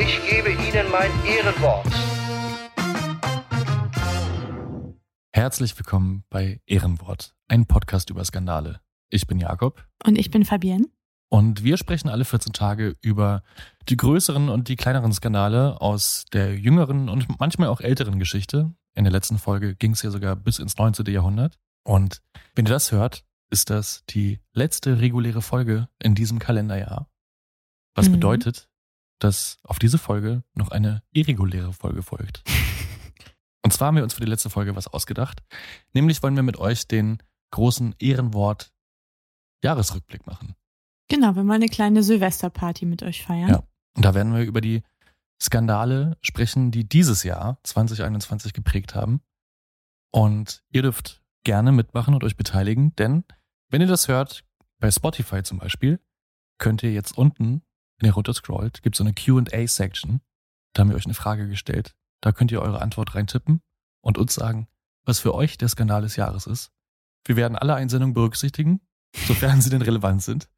ich gebe Ihnen mein Ehrenwort. Herzlich willkommen bei Ehrenwort, ein Podcast über Skandale. Ich bin Jakob. Und ich bin Fabienne. Und wir sprechen alle 14 Tage über die größeren und die kleineren Skandale aus der jüngeren und manchmal auch älteren Geschichte. In der letzten Folge ging es ja sogar bis ins 19. Jahrhundert. Und wenn ihr das hört, ist das die letzte reguläre Folge in diesem Kalenderjahr. Was Mhm. bedeutet, dass auf diese Folge noch eine irreguläre Folge folgt. Und zwar haben wir uns für die letzte Folge was ausgedacht. Nämlich wollen wir mit euch den großen Ehrenwort Jahresrückblick machen. Genau, wir wollen eine kleine Silvesterparty mit euch feiern. Ja. Und da werden wir über die Skandale sprechen, die dieses Jahr 2021 geprägt haben. Und ihr dürft gerne mitmachen und euch beteiligen, denn wenn ihr das hört, bei Spotify zum Beispiel, könnt ihr jetzt unten, wenn ihr runter scrollt, gibt es so eine Q&A-Section. Da haben wir euch eine Frage gestellt. Da könnt ihr eure Antwort reintippen und uns sagen, was für euch der Skandal des Jahres ist. Wir werden alle Einsendungen berücksichtigen, sofern sie denn relevant sind.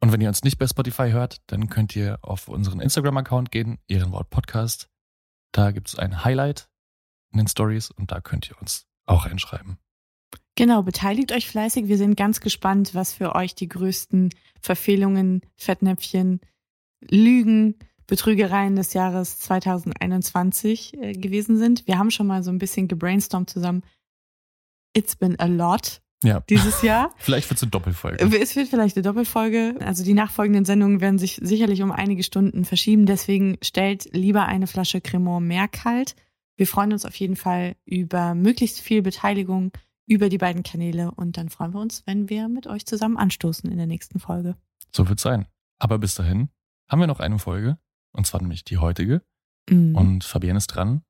Und wenn ihr uns nicht bei Spotify hört, dann könnt ihr auf unseren Instagram-Account gehen, Ehrenwort Podcast. Da gibt es ein Highlight in den Stories und da könnt ihr uns auch reinschreiben. Genau, beteiligt euch fleißig. Wir sind ganz gespannt, was für euch die größten Verfehlungen, Fettnäpfchen, Lügen, Betrügereien des Jahres 2021 äh, gewesen sind. Wir haben schon mal so ein bisschen gebrainstormt zusammen. It's been a lot Ja. dieses Jahr. Vielleicht wird es eine Doppelfolge. Es wird vielleicht eine Doppelfolge. Also die nachfolgenden Sendungen werden sich sicherlich um einige Stunden verschieben. Deswegen stellt lieber eine Flasche Cremant mehr kalt. Wir freuen uns auf jeden Fall über möglichst viel Beteiligung über die beiden Kanäle und dann freuen wir uns, wenn wir mit euch zusammen anstoßen in der nächsten Folge. So wird sein. Aber bis dahin haben wir noch eine Folge, und zwar nämlich die heutige. Mhm. Und Fabienne ist dran.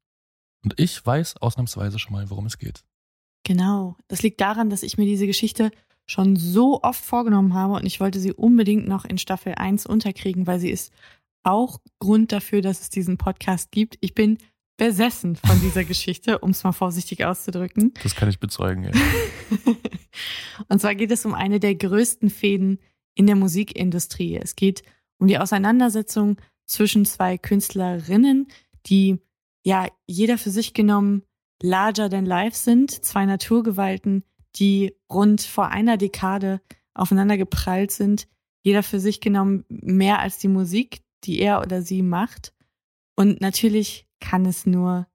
Und ich weiß ausnahmsweise schon mal, worum es geht. Genau. Das liegt daran, dass ich mir diese Geschichte schon so oft vorgenommen habe und ich wollte sie unbedingt noch in Staffel 1 unterkriegen, weil sie ist auch Grund dafür, dass es diesen Podcast gibt. Ich bin besessen von dieser Geschichte, um es mal vorsichtig auszudrücken. Das kann ich bezeugen. Ja. Und zwar geht es um eine der größten Fäden in der Musikindustrie. Es geht um die Auseinandersetzung zwischen zwei Künstlerinnen, die ja jeder für sich genommen larger than life sind, zwei Naturgewalten, die rund vor einer Dekade aufeinander geprallt sind, jeder für sich genommen mehr als die Musik, die er oder sie macht. Und natürlich kann es nur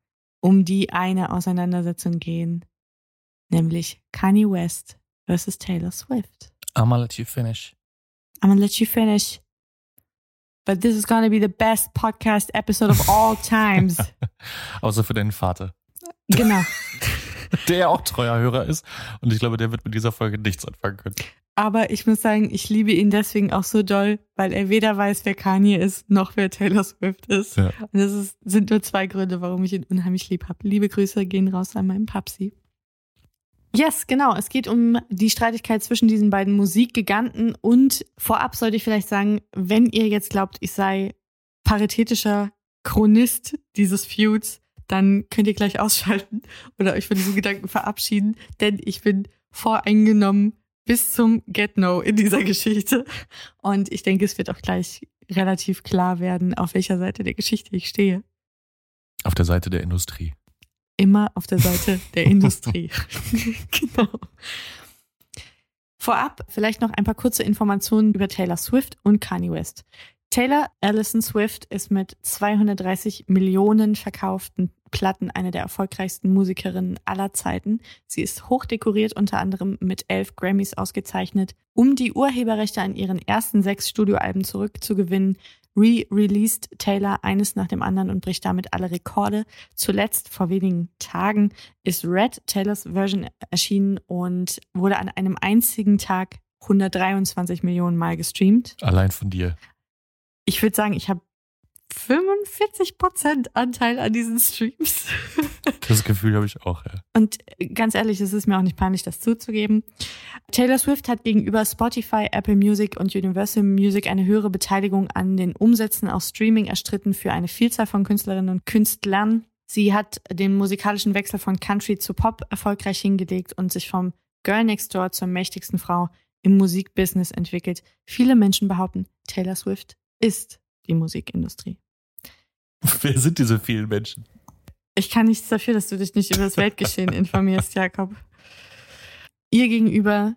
um die eine Auseinandersetzung gehen, nämlich Kanye West versus Taylor Swift. I'ma let you finish. I'm gonna let you finish. But this is gonna be the best podcast episode of all times. Außer für deinen Vater, genau. der ja auch treuer Hörer ist. Und ich glaube, der wird mit dieser Folge nichts anfangen können. Aber ich muss sagen, ich liebe ihn deswegen auch so doll, weil er weder weiß, wer Kanye ist, noch wer Taylor Swift ist. Ja. Und das ist, sind nur zwei Gründe, warum ich ihn unheimlich lieb habe. Liebe Grüße gehen raus an meinen Papsi. Yes, genau. Es geht um die Streitigkeit zwischen diesen beiden Musikgiganten und vorab sollte ich vielleicht sagen, wenn ihr jetzt glaubt, ich sei paritätischer Chronist dieses Feuds, dann könnt ihr gleich ausschalten oder euch von diesem Gedanken verabschieden, denn ich bin voreingenommen bis zum Get-No in dieser Geschichte. Und ich denke, es wird auch gleich relativ klar werden, auf welcher Seite der Geschichte ich stehe. Auf der Seite der Industrie. Immer auf der Seite der Industrie. genau. Vorab vielleicht noch ein paar kurze Informationen über Taylor Swift und Kanye West. Taylor Allison Swift ist mit 230 Millionen verkauften Platten eine der erfolgreichsten Musikerinnen aller Zeiten. Sie ist hochdekoriert, unter anderem mit elf Grammys ausgezeichnet. Um die Urheberrechte an ihren ersten sechs Studioalben zurückzugewinnen, re-released Taylor eines nach dem anderen und bricht damit alle Rekorde. Zuletzt, vor wenigen Tagen, ist Red Taylors Version erschienen und wurde an einem einzigen Tag 123 Millionen Mal gestreamt. Allein von dir. Ich würde sagen, ich habe 45% Anteil an diesen Streams. Das Gefühl habe ich auch, ja. Und ganz ehrlich, es ist mir auch nicht peinlich, das zuzugeben. Taylor Swift hat gegenüber Spotify, Apple Music und Universal Music eine höhere Beteiligung an den Umsätzen aus Streaming erstritten für eine Vielzahl von Künstlerinnen und Künstlern. Sie hat den musikalischen Wechsel von Country zu Pop erfolgreich hingelegt und sich vom Girl Next Door zur mächtigsten Frau im Musikbusiness entwickelt. Viele Menschen behaupten, Taylor Swift ist die Musikindustrie. Wer sind diese vielen Menschen? Ich kann nichts dafür, dass du dich nicht über das Weltgeschehen informierst, Jakob. Ihr gegenüber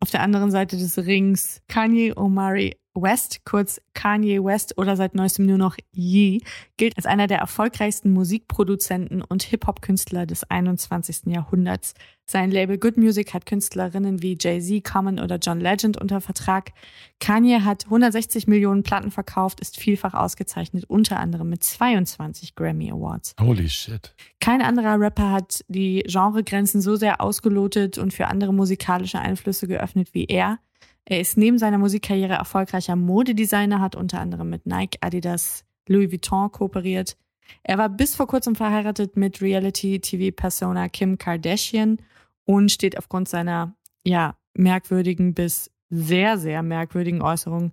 auf der anderen Seite des Rings Kanye Omari West, kurz Kanye West oder seit neuestem nur noch Ye, gilt als einer der erfolgreichsten Musikproduzenten und Hip-Hop-Künstler des 21. Jahrhunderts. Sein Label Good Music hat Künstlerinnen wie Jay-Z, Common oder John Legend unter Vertrag. Kanye hat 160 Millionen Platten verkauft, ist vielfach ausgezeichnet, unter anderem mit 22 Grammy Awards. Holy shit. Kein anderer Rapper hat die Genregrenzen so sehr ausgelotet und für andere musikalische Einflüsse geöffnet wie er. Er ist neben seiner Musikkarriere erfolgreicher Modedesigner, hat unter anderem mit Nike, Adidas, Louis Vuitton kooperiert. Er war bis vor kurzem verheiratet mit Reality-TV-Persona Kim Kardashian und steht aufgrund seiner, ja, merkwürdigen bis sehr, sehr merkwürdigen Äußerungen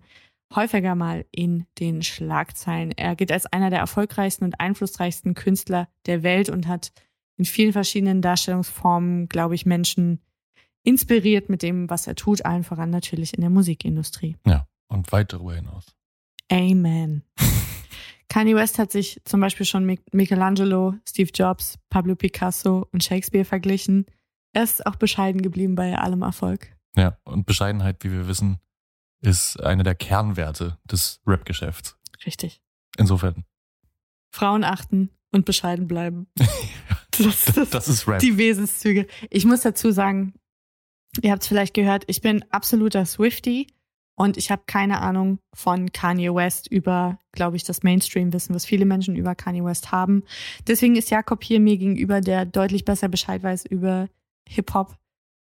häufiger mal in den Schlagzeilen. Er gilt als einer der erfolgreichsten und einflussreichsten Künstler der Welt und hat in vielen verschiedenen Darstellungsformen, glaube ich, Menschen inspiriert mit dem, was er tut, allen voran natürlich in der Musikindustrie. Ja, und weit darüber hinaus. Amen. Kanye West hat sich zum Beispiel schon mit Michelangelo, Steve Jobs, Pablo Picasso und Shakespeare verglichen. Er ist auch bescheiden geblieben bei allem Erfolg. Ja, und Bescheidenheit, wie wir wissen, ist eine der Kernwerte des Rap-Geschäfts. Richtig. Insofern. Frauen achten und bescheiden bleiben. das, das, das ist Rap. Die Wesenszüge. Ich muss dazu sagen, Ihr habt es vielleicht gehört, ich bin absoluter Swifty und ich habe keine Ahnung von Kanye West über, glaube ich, das Mainstream-Wissen, was viele Menschen über Kanye West haben. Deswegen ist Jakob hier mir gegenüber, der deutlich besser Bescheid weiß über Hip-Hop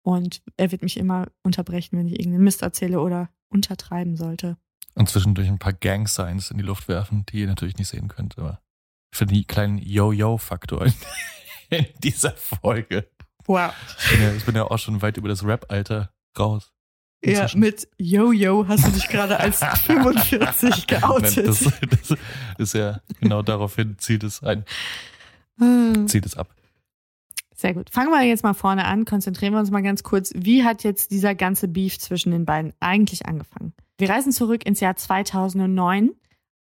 und er wird mich immer unterbrechen, wenn ich irgendeinen Mist erzähle oder untertreiben sollte. Und zwischendurch ein paar Gang-Signs in die Luft werfen, die ihr natürlich nicht sehen könnt, aber für die kleinen Yo-Yo-Faktor in dieser Folge. Wow. Ich bin, ja, ich bin ja auch schon weit über das Rap-Alter raus. Ja, mit Yo-Yo hast du dich gerade als 45 geoutet. Das, das ist ja genau daraufhin zieht es ein. Zieht es ab. Sehr gut. Fangen wir jetzt mal vorne an, konzentrieren wir uns mal ganz kurz. Wie hat jetzt dieser ganze Beef zwischen den beiden eigentlich angefangen? Wir reisen zurück ins Jahr 2009.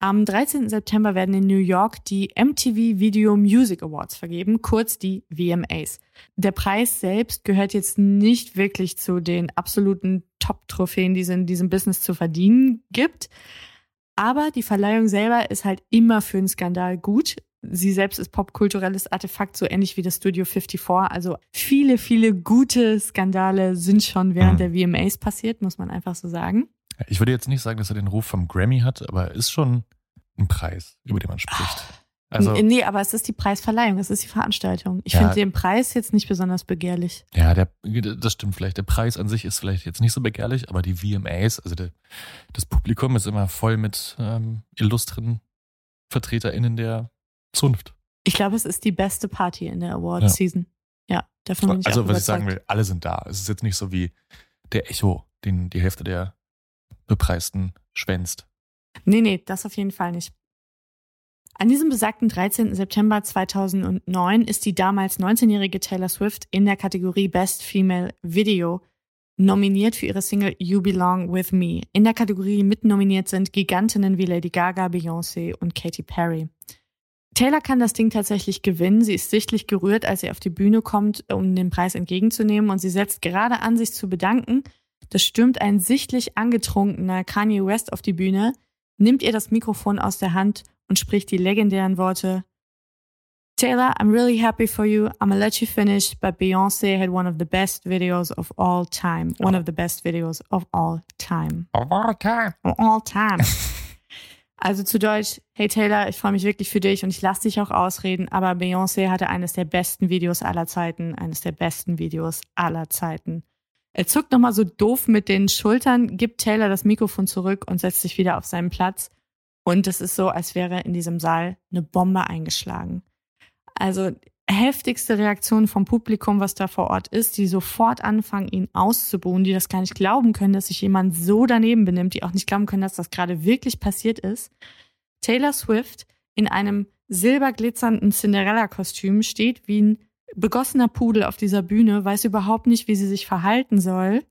Am 13. September werden in New York die MTV Video Music Awards vergeben, kurz die VMAs. Der Preis selbst gehört jetzt nicht wirklich zu den absoluten Top-Trophäen, die es in diesem Business zu verdienen gibt. Aber die Verleihung selber ist halt immer für einen Skandal gut. Sie selbst ist popkulturelles Artefakt, so ähnlich wie das Studio 54. Also viele, viele gute Skandale sind schon während mhm. der VMAs passiert, muss man einfach so sagen. Ich würde jetzt nicht sagen, dass er den Ruf vom Grammy hat, aber er ist schon ein Preis, über den man spricht. Also, nee, aber es ist die Preisverleihung, es ist die Veranstaltung. Ich ja, finde den Preis jetzt nicht besonders begehrlich. Ja, der, das stimmt vielleicht. Der Preis an sich ist vielleicht jetzt nicht so begehrlich, aber die VMAs, also der, das Publikum ist immer voll mit ähm, illustren VertreterInnen der Zunft. Ich glaube, es ist die beste Party in der Award-Season. Ja. ja, davon bin ich Also, was überzeugt. ich sagen will, alle sind da. Es ist jetzt nicht so wie der Echo, den die Hälfte der Bepreisten schwänzt. Nee, nee, das auf jeden Fall nicht. An diesem besagten 13. September 2009 ist die damals 19-jährige Taylor Swift in der Kategorie Best Female Video nominiert für ihre Single You Belong With Me. In der Kategorie mitnominiert sind Gigantinnen wie Lady Gaga, Beyoncé und Katy Perry. Taylor kann das Ding tatsächlich gewinnen. Sie ist sichtlich gerührt, als sie auf die Bühne kommt, um den Preis entgegenzunehmen und sie setzt gerade an, sich zu bedanken. Da stürmt ein sichtlich angetrunkener Kanye West auf die Bühne, nimmt ihr das Mikrofon aus der Hand und spricht die legendären Worte Taylor, I'm really happy for you. I'm gonna let you finish, but Beyonce had one of the best videos of all time. One of the best videos of all time. Of all time. Of all time. Also zu Deutsch, hey Taylor, ich freue mich wirklich für dich und ich lasse dich auch ausreden, aber Beyoncé hatte eines der besten Videos aller Zeiten, eines der besten Videos aller Zeiten. Er zuckt nochmal so doof mit den Schultern, gibt Taylor das Mikrofon zurück und setzt sich wieder auf seinen Platz. Und es ist so, als wäre in diesem Saal eine Bombe eingeschlagen. Also heftigste Reaktion vom Publikum, was da vor Ort ist, die sofort anfangen, ihn auszubuhen, die das gar nicht glauben können, dass sich jemand so daneben benimmt, die auch nicht glauben können, dass das gerade wirklich passiert ist. Taylor Swift in einem silberglitzernden Cinderella-Kostüm steht wie ein begossener Pudel auf dieser Bühne, weiß überhaupt nicht, wie sie sich verhalten soll.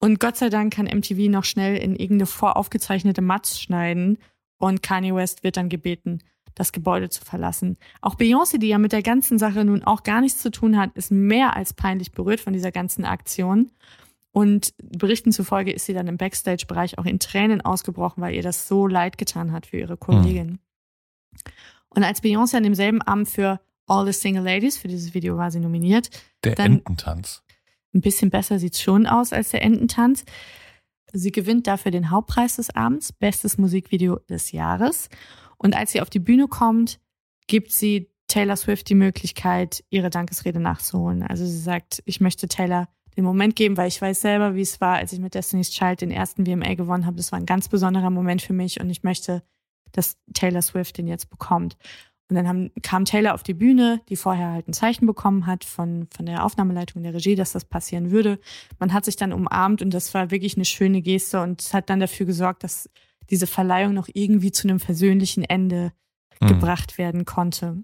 Und Gott sei Dank kann MTV noch schnell in irgendeine voraufgezeichnete Matz schneiden und Kanye West wird dann gebeten, das Gebäude zu verlassen. Auch Beyoncé, die ja mit der ganzen Sache nun auch gar nichts zu tun hat, ist mehr als peinlich berührt von dieser ganzen Aktion. Und Berichten zufolge ist sie dann im Backstage-Bereich auch in Tränen ausgebrochen, weil ihr das so leid getan hat für ihre Kollegin. Mhm. Und als Beyoncé an demselben Abend für All the Single Ladies, für dieses Video war sie nominiert. Der dann, Ententanz. Ein bisschen besser sieht schon aus als der Ententanz. Sie gewinnt dafür den Hauptpreis des Abends, bestes Musikvideo des Jahres. Und als sie auf die Bühne kommt, gibt sie Taylor Swift die Möglichkeit, ihre Dankesrede nachzuholen. Also sie sagt, ich möchte Taylor den Moment geben, weil ich weiß selber, wie es war, als ich mit Destiny's Child den ersten VMA gewonnen habe. Das war ein ganz besonderer Moment für mich und ich möchte, dass Taylor Swift den jetzt bekommt. Und dann haben, kam Taylor auf die Bühne, die vorher halt ein Zeichen bekommen hat von, von der Aufnahmeleitung der Regie, dass das passieren würde. Man hat sich dann umarmt und das war wirklich eine schöne Geste und hat dann dafür gesorgt, dass diese Verleihung noch irgendwie zu einem versöhnlichen Ende mhm. gebracht werden konnte.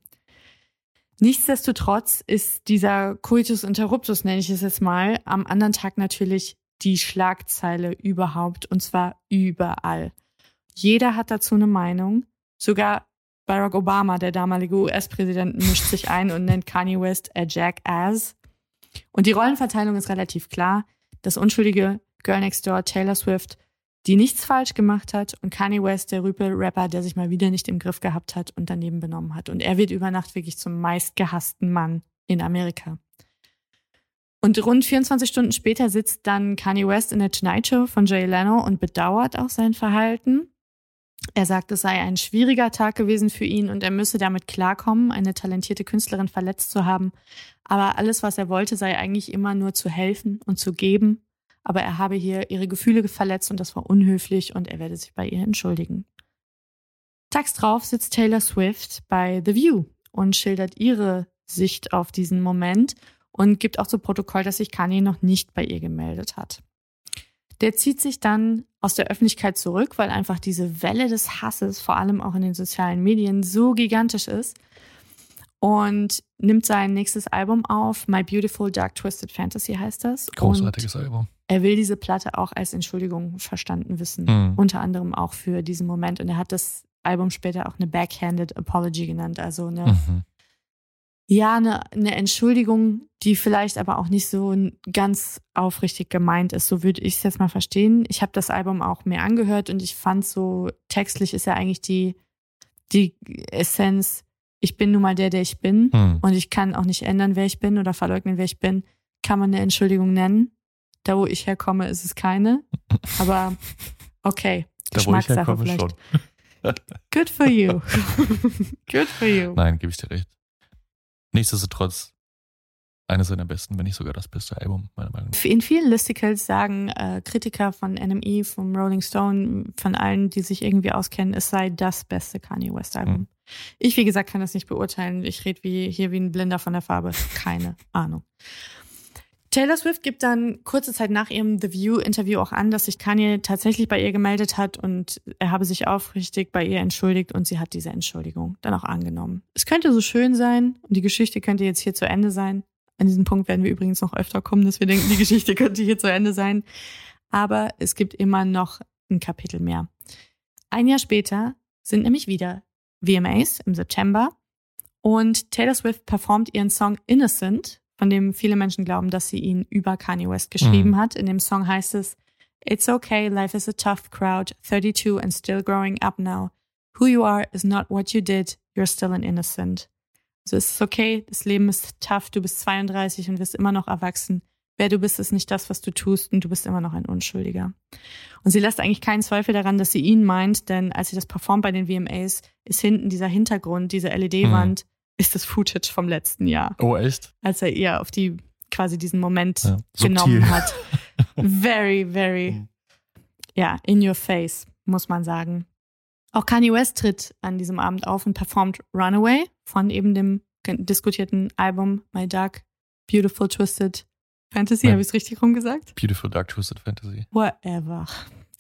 Nichtsdestotrotz ist dieser Coitus interruptus, nenne ich es jetzt mal, am anderen Tag natürlich die Schlagzeile überhaupt und zwar überall. Jeder hat dazu eine Meinung. Sogar Barack Obama, der damalige US-Präsident, mischt sich ein und nennt Kanye West a Jackass. Und die Rollenverteilung ist relativ klar. Das unschuldige Girl Next Door Taylor Swift die nichts falsch gemacht hat und Kanye West, der Rüpel-Rapper, der sich mal wieder nicht im Griff gehabt hat und daneben benommen hat. Und er wird über Nacht wirklich zum meistgehassten Mann in Amerika. Und rund 24 Stunden später sitzt dann Kanye West in der Tonight Show von Jay Leno und bedauert auch sein Verhalten. Er sagt, es sei ein schwieriger Tag gewesen für ihn und er müsse damit klarkommen, eine talentierte Künstlerin verletzt zu haben. Aber alles, was er wollte, sei eigentlich immer nur zu helfen und zu geben aber er habe hier ihre Gefühle verletzt und das war unhöflich und er werde sich bei ihr entschuldigen. Tags drauf sitzt Taylor Swift bei The View und schildert ihre Sicht auf diesen Moment und gibt auch zu Protokoll, dass sich Kanye noch nicht bei ihr gemeldet hat. Der zieht sich dann aus der Öffentlichkeit zurück, weil einfach diese Welle des Hasses, vor allem auch in den sozialen Medien, so gigantisch ist und nimmt sein nächstes Album auf. My Beautiful Dark Twisted Fantasy heißt das. Großartiges und Album er will diese Platte auch als Entschuldigung verstanden wissen. Mhm. Unter anderem auch für diesen Moment. Und er hat das Album später auch eine Backhanded Apology genannt. Also eine, mhm. Ja, eine, eine Entschuldigung, die vielleicht aber auch nicht so ganz aufrichtig gemeint ist. So würde ich es jetzt mal verstehen. Ich habe das Album auch mehr angehört und ich fand so, textlich ist ja eigentlich die, die Essenz, ich bin nun mal der, der ich bin mhm. und ich kann auch nicht ändern, wer ich bin oder verleugnen, wer ich bin. Kann man eine Entschuldigung nennen. Da, wo ich herkomme, ist es keine. Aber okay, da, Geschmackssache vielleicht. Schon. Good for you. Good for you. Nein, gebe ich dir recht. Nichtsdestotrotz eines seiner besten, wenn nicht sogar das beste Album, meiner Meinung nach. In vielen Listicles sagen äh, Kritiker von NME, vom Rolling Stone, von allen, die sich irgendwie auskennen, es sei das beste Kanye West Album. Mhm. Ich, wie gesagt, kann das nicht beurteilen. Ich rede wie, hier wie ein Blinder von der Farbe. Keine Ahnung. Taylor Swift gibt dann kurze Zeit nach ihrem The View-Interview auch an, dass sich Kanye tatsächlich bei ihr gemeldet hat und er habe sich aufrichtig bei ihr entschuldigt und sie hat diese Entschuldigung dann auch angenommen. Es könnte so schön sein und die Geschichte könnte jetzt hier zu Ende sein. An diesem Punkt werden wir übrigens noch öfter kommen, dass wir denken, die Geschichte könnte hier zu Ende sein. Aber es gibt immer noch ein Kapitel mehr. Ein Jahr später sind nämlich wieder VMAs im September und Taylor Swift performt ihren Song Innocent von dem viele Menschen glauben, dass sie ihn über Kanye West geschrieben mhm. hat. In dem Song heißt es, It's okay, life is a tough crowd, 32 and still growing up now. Who you are is not what you did, you're still an innocent. Also es ist okay, das Leben ist tough, du bist 32 und wirst immer noch erwachsen. Wer du bist, ist nicht das, was du tust und du bist immer noch ein Unschuldiger. Und sie lässt eigentlich keinen Zweifel daran, dass sie ihn meint, denn als sie das performt bei den VMAs, ist hinten dieser Hintergrund, diese LED-Wand, mhm. Ist das Footage vom letzten Jahr. Oh, echt? Als er ihr auf die quasi diesen Moment ja, genommen hat. very, very, ja, in your face, muss man sagen. Auch Kanye West tritt an diesem Abend auf und performt Runaway von eben dem diskutierten Album My Dark Beautiful Twisted Fantasy, habe ich es richtig rumgesagt? Beautiful Dark Twisted Fantasy. Whatever.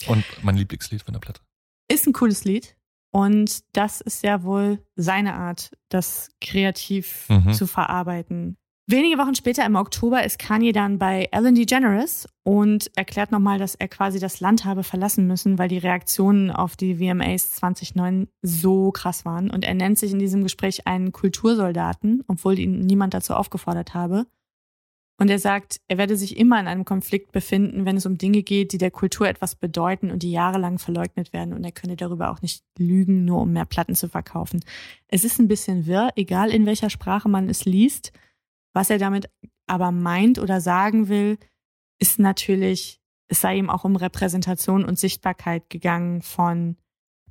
Und mein Lieblingslied von der Platte. Ist ein cooles Lied. Und das ist ja wohl seine Art, das kreativ mhm. zu verarbeiten. Wenige Wochen später im Oktober ist Kanye dann bei Ellen DeGeneres und erklärt nochmal, dass er quasi das Land habe verlassen müssen, weil die Reaktionen auf die VMAs 2009 so krass waren. Und er nennt sich in diesem Gespräch einen Kultursoldaten, obwohl ihn niemand dazu aufgefordert habe. Und er sagt, er werde sich immer in einem Konflikt befinden, wenn es um Dinge geht, die der Kultur etwas bedeuten und die jahrelang verleugnet werden. Und er könne darüber auch nicht lügen, nur um mehr Platten zu verkaufen. Es ist ein bisschen wirr, egal in welcher Sprache man es liest. Was er damit aber meint oder sagen will, ist natürlich, es sei ihm auch um Repräsentation und Sichtbarkeit gegangen von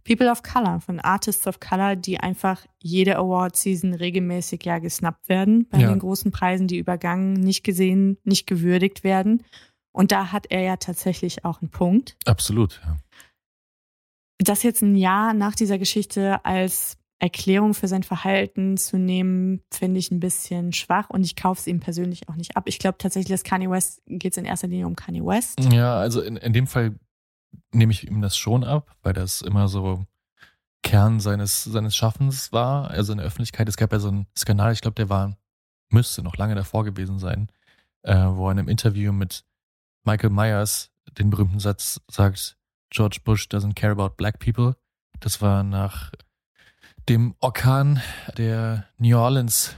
People of Color, von Artists of Color, die einfach jede Award-Season regelmäßig ja gesnappt werden bei ja. den großen Preisen, die übergangen, nicht gesehen, nicht gewürdigt werden. Und da hat er ja tatsächlich auch einen Punkt. Absolut, ja. Das jetzt ein Jahr nach dieser Geschichte als Erklärung für sein Verhalten zu nehmen, finde ich ein bisschen schwach und ich kaufe es ihm persönlich auch nicht ab. Ich glaube tatsächlich, dass Kanye West geht es in erster Linie um Kanye West. Ja, also in, in dem Fall nehme ich ihm das schon ab, weil das immer so Kern seines, seines Schaffens war. Also in der Öffentlichkeit, es gab ja so einen Skandal, ich glaube, der war, müsste noch lange davor gewesen sein, äh, wo er in einem Interview mit Michael Myers den berühmten Satz sagt, George Bush doesn't care about black people. Das war nach dem Orkan der New Orleans.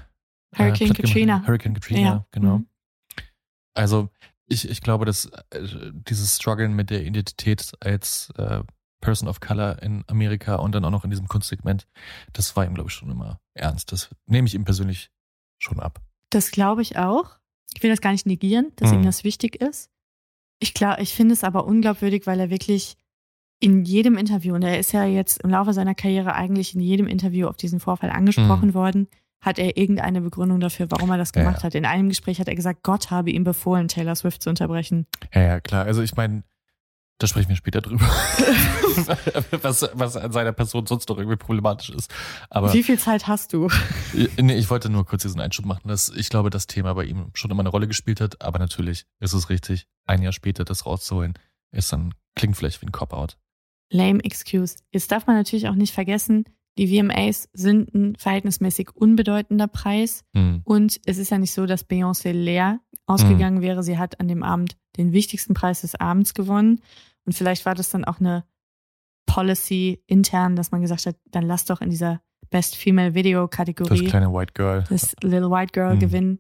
Äh, Hurricane Katrina. Hurricane Katrina, ja. genau. Mhm. Also ich, ich glaube, dass äh, dieses Struggeln mit der Identität als äh, Person of Color in Amerika und dann auch noch in diesem Kunstsegment, das war ihm, glaube ich, schon immer ernst. Das nehme ich ihm persönlich schon ab. Das glaube ich auch. Ich will das gar nicht negieren, dass mhm. ihm das wichtig ist. Ich glaube, ich finde es aber unglaubwürdig, weil er wirklich in jedem Interview, und er ist ja jetzt im Laufe seiner Karriere eigentlich in jedem Interview auf diesen Vorfall angesprochen mhm. worden, hat er irgendeine Begründung dafür, warum er das gemacht ja, hat. In einem Gespräch hat er gesagt, Gott habe ihm befohlen, Taylor Swift zu unterbrechen. Ja, ja, klar. Also ich meine, da sprechen wir später drüber, was, was an seiner Person sonst noch irgendwie problematisch ist. Aber Wie viel Zeit hast du? nee, ich wollte nur kurz diesen Einschub machen, dass ich glaube, das Thema bei ihm schon immer eine Rolle gespielt hat. Aber natürlich ist es richtig, ein Jahr später das rauszuholen, ist dann, klingt vielleicht wie ein Cop-Out. Lame Excuse. Jetzt darf man natürlich auch nicht vergessen, die VMAs sind ein verhältnismäßig unbedeutender Preis. Mhm. Und es ist ja nicht so, dass Beyoncé leer ausgegangen mhm. wäre. Sie hat an dem Abend den wichtigsten Preis des Abends gewonnen. Und vielleicht war das dann auch eine Policy intern, dass man gesagt hat, dann lass doch in dieser Best Female Video Kategorie das kleine White Girl, das Little White Girl mhm. gewinnen.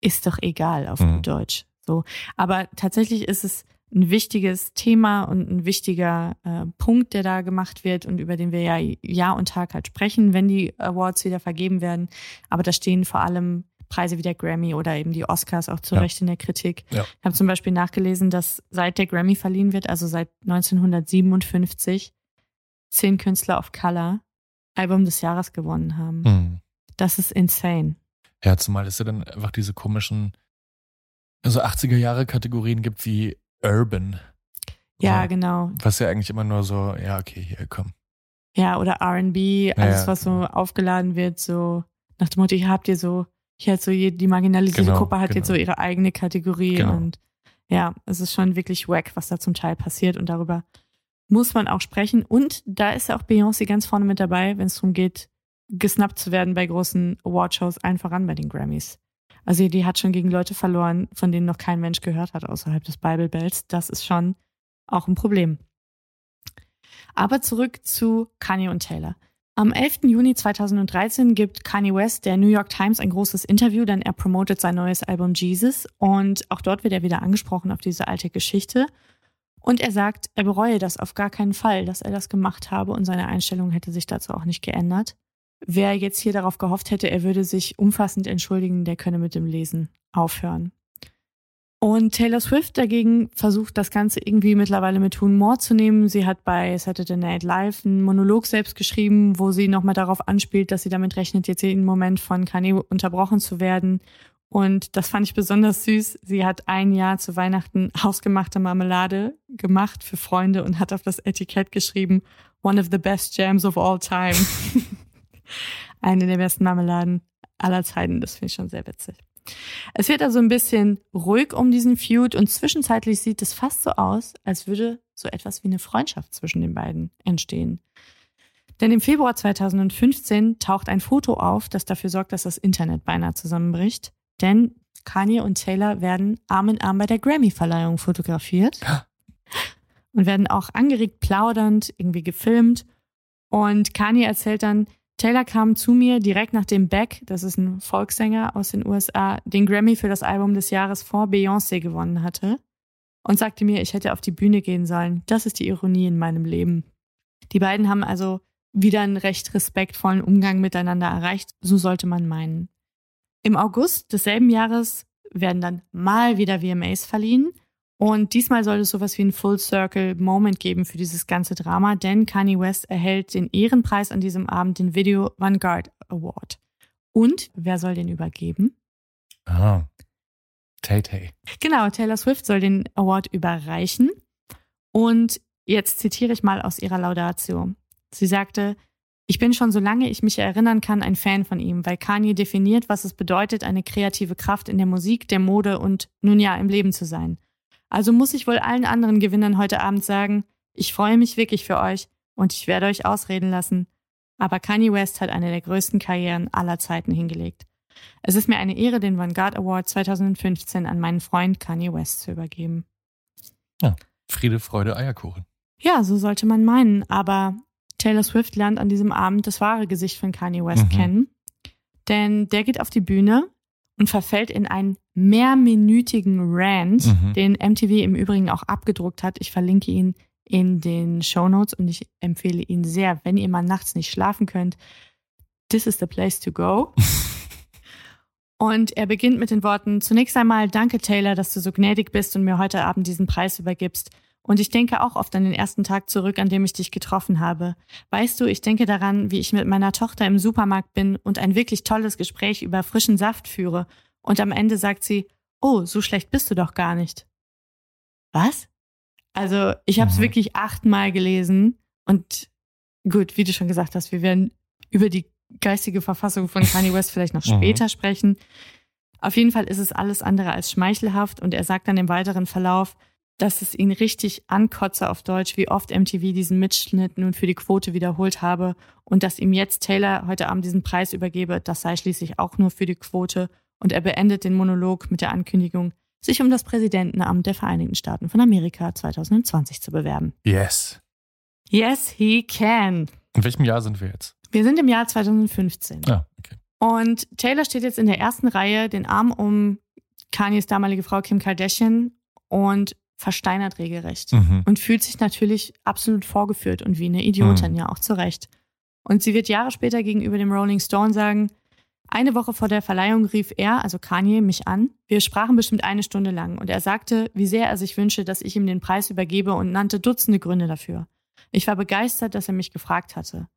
Ist doch egal auf mhm. Deutsch. So. Aber tatsächlich ist es ein wichtiges Thema und ein wichtiger äh, Punkt, der da gemacht wird und über den wir ja Jahr und Tag halt sprechen, wenn die Awards wieder vergeben werden. Aber da stehen vor allem Preise wie der Grammy oder eben die Oscars auch zu ja. Recht in der Kritik. Ja. Ich habe zum Beispiel nachgelesen, dass seit der Grammy verliehen wird, also seit 1957, zehn Künstler of Color Album des Jahres gewonnen haben. Mhm. Das ist insane. Ja, zumal es ja dann einfach diese komischen, also 80er Jahre Kategorien gibt wie Urban. Ja, so, genau. Was ja eigentlich immer nur so, ja, okay, hier, komm. Ja, oder RB, alles, ja, was so aufgeladen wird, so nach dem Motto, hier habt ihr so, hier hat so die marginalisierte genau, Gruppe hat genau. jetzt so ihre eigene Kategorie genau. und ja, es ist schon wirklich wack, was da zum Teil passiert und darüber muss man auch sprechen. Und da ist ja auch Beyoncé ganz vorne mit dabei, wenn es darum geht, gesnappt zu werden bei großen Awardshows, allen voran bei den Grammys. Also die hat schon gegen Leute verloren, von denen noch kein Mensch gehört hat außerhalb des Bible Bells. Das ist schon auch ein Problem. Aber zurück zu Kanye und Taylor. Am 11. Juni 2013 gibt Kanye West der New York Times ein großes Interview, denn er promotet sein neues Album Jesus und auch dort wird er wieder angesprochen auf diese alte Geschichte. Und er sagt, er bereue das auf gar keinen Fall, dass er das gemacht habe und seine Einstellung hätte sich dazu auch nicht geändert. Wer jetzt hier darauf gehofft hätte, er würde sich umfassend entschuldigen, der könne mit dem Lesen aufhören. Und Taylor Swift dagegen versucht das Ganze irgendwie mittlerweile mit Humor zu nehmen. Sie hat bei Saturday Night Live einen Monolog selbst geschrieben, wo sie nochmal darauf anspielt, dass sie damit rechnet, jetzt jeden Moment von Kanye unterbrochen zu werden. Und das fand ich besonders süß. Sie hat ein Jahr zu Weihnachten hausgemachte Marmelade gemacht für Freunde und hat auf das Etikett geschrieben, one of the best jams of all time. Eine der besten Marmeladen aller Zeiten. Das finde ich schon sehr witzig. Es wird also ein bisschen ruhig um diesen Feud und zwischenzeitlich sieht es fast so aus, als würde so etwas wie eine Freundschaft zwischen den beiden entstehen. Denn im Februar 2015 taucht ein Foto auf, das dafür sorgt, dass das Internet beinahe zusammenbricht. Denn Kanye und Taylor werden Arm in Arm bei der Grammy-Verleihung fotografiert und werden auch angeregt plaudernd irgendwie gefilmt. Und Kanye erzählt dann, Taylor kam zu mir direkt nachdem Beck, das ist ein Volkssänger aus den USA, den Grammy für das Album des Jahres vor Beyoncé gewonnen hatte und sagte mir, ich hätte auf die Bühne gehen sollen. Das ist die Ironie in meinem Leben. Die beiden haben also wieder einen recht respektvollen Umgang miteinander erreicht, so sollte man meinen. Im August desselben Jahres werden dann mal wieder VMAs verliehen und diesmal soll es sowas wie ein Full Circle Moment geben für dieses ganze Drama, denn Kanye West erhält den Ehrenpreis an diesem Abend, den Video Vanguard Award. Und wer soll den übergeben? Ah. Tay Tay. Genau, Taylor Swift soll den Award überreichen. Und jetzt zitiere ich mal aus ihrer Laudatio. Sie sagte, ich bin schon, solange ich mich erinnern kann, ein Fan von ihm, weil Kanye definiert, was es bedeutet, eine kreative Kraft in der Musik, der Mode und nun ja im Leben zu sein. Also muss ich wohl allen anderen Gewinnern heute Abend sagen, ich freue mich wirklich für euch und ich werde euch ausreden lassen. Aber Kanye West hat eine der größten Karrieren aller Zeiten hingelegt. Es ist mir eine Ehre, den Vanguard Award 2015 an meinen Freund Kanye West zu übergeben. Ja, Friede, Freude, Eierkuchen. Ja, so sollte man meinen. Aber Taylor Swift lernt an diesem Abend das wahre Gesicht von Kanye West mhm. kennen. Denn der geht auf die Bühne und verfällt in einen mehrminütigen Rant, mhm. den MTV im Übrigen auch abgedruckt hat. Ich verlinke ihn in den Show Notes und ich empfehle ihn sehr, wenn ihr mal nachts nicht schlafen könnt. This is the place to go. und er beginnt mit den Worten: Zunächst einmal danke Taylor, dass du so gnädig bist und mir heute Abend diesen Preis übergibst. Und ich denke auch oft an den ersten Tag zurück, an dem ich dich getroffen habe. Weißt du, ich denke daran, wie ich mit meiner Tochter im Supermarkt bin und ein wirklich tolles Gespräch über frischen Saft führe. Und am Ende sagt sie, oh, so schlecht bist du doch gar nicht. Was? Also, ich habe es mhm. wirklich achtmal gelesen und gut, wie du schon gesagt hast, wir werden über die geistige Verfassung von Kanye West vielleicht noch mhm. später sprechen. Auf jeden Fall ist es alles andere als schmeichelhaft und er sagt dann im weiteren Verlauf, dass es ihn richtig ankotze auf Deutsch, wie oft MTV diesen Mitschnitt nun für die Quote wiederholt habe und dass ihm jetzt Taylor heute Abend diesen Preis übergebe, das sei schließlich auch nur für die Quote und er beendet den Monolog mit der Ankündigung, sich um das Präsidentenamt der Vereinigten Staaten von Amerika 2020 zu bewerben. Yes. Yes, he can. In welchem Jahr sind wir jetzt? Wir sind im Jahr 2015. Ah, okay. Und Taylor steht jetzt in der ersten Reihe, den Arm um Kanyes damalige Frau Kim Kardashian und versteinert regelrecht mhm. und fühlt sich natürlich absolut vorgeführt und wie eine Idiotin, mhm. ja auch zu Recht. Und sie wird Jahre später gegenüber dem Rolling Stone sagen, eine Woche vor der Verleihung rief er, also Kanye, mich an. Wir sprachen bestimmt eine Stunde lang und er sagte, wie sehr er sich wünsche, dass ich ihm den Preis übergebe und nannte Dutzende Gründe dafür. Ich war begeistert, dass er mich gefragt hatte.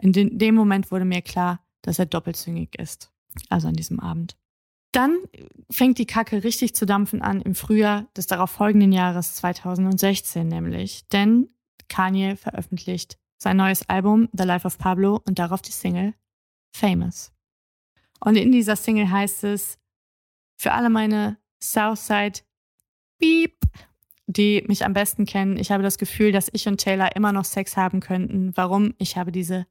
In dem Moment wurde mir klar, dass er doppelzüngig ist. Also an diesem Abend. Dann fängt die Kacke richtig zu dampfen an im Frühjahr des darauf folgenden Jahres 2016 nämlich. Denn Kanye veröffentlicht sein neues Album The Life of Pablo und darauf die Single Famous. Und in dieser Single heißt es, für alle meine Southside Beep, die mich am besten kennen, ich habe das Gefühl, dass ich und Taylor immer noch Sex haben könnten. Warum? Ich habe diese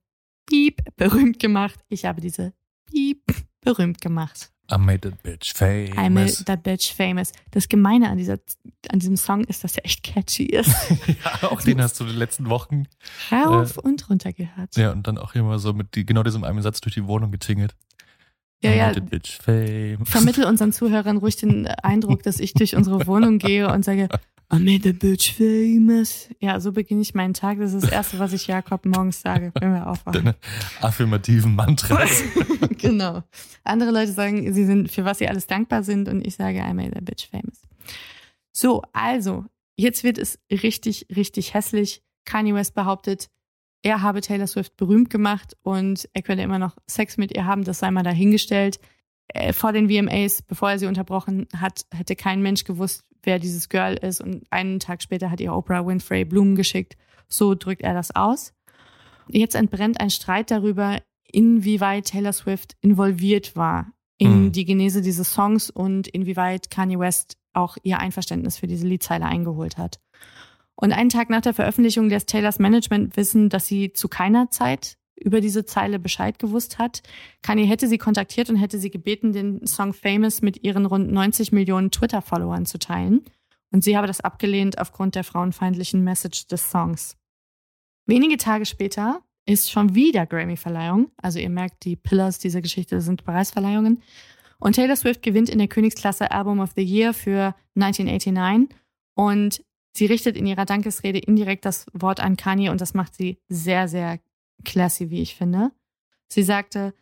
Beep berühmt gemacht. Ich habe diese Beep berühmt gemacht. I made that bitch famous. I made that bitch famous. Das Gemeine an, dieser, an diesem Song ist, dass er echt catchy ist. ja, auch den hast du in den letzten Wochen rauf äh, und runter gehört. Ja, und dann auch immer so mit die, genau diesem einen Satz durch die Wohnung getingelt. Ja, ja. Vermittel unseren Zuhörern ruhig den Eindruck, dass ich durch unsere Wohnung gehe und sage, I made the bitch famous. Ja, so beginne ich meinen Tag. Das ist das Erste, was ich Jakob morgens sage, wenn wir aufwachen. Deine affirmativen Mantras. genau. Andere Leute sagen, sie sind, für was sie alles dankbar sind und ich sage, I made the bitch famous. So, also, jetzt wird es richtig, richtig hässlich. Kanye West behauptet, er habe Taylor Swift berühmt gemacht und er könne immer noch Sex mit ihr haben, das sei mal dahingestellt. Äh, vor den VMAs, bevor er sie unterbrochen hat, hätte kein Mensch gewusst, wer dieses Girl ist und einen Tag später hat ihr Oprah Winfrey Blumen geschickt. So drückt er das aus. Jetzt entbrennt ein Streit darüber, inwieweit Taylor Swift involviert war in Mhm. die Genese dieses Songs und inwieweit Kanye West auch ihr Einverständnis für diese Liedzeile eingeholt hat. Und einen Tag nach der Veröffentlichung lässt Taylors Management wissen, dass sie zu keiner Zeit über diese Zeile Bescheid gewusst hat. Kanye hätte sie kontaktiert und hätte sie gebeten, den Song Famous mit ihren rund 90 Millionen Twitter-Followern zu teilen. Und sie habe das abgelehnt aufgrund der frauenfeindlichen Message des Songs. Wenige Tage später ist schon wieder Grammy-Verleihung. Also ihr merkt, die Pillars dieser Geschichte sind Preisverleihungen. Und Taylor Swift gewinnt in der Königsklasse Album of the Year für 1989. Und sie richtet in ihrer Dankesrede indirekt das Wort an Kanye und das macht sie sehr, sehr classy, wie ich finde. Sie sagte,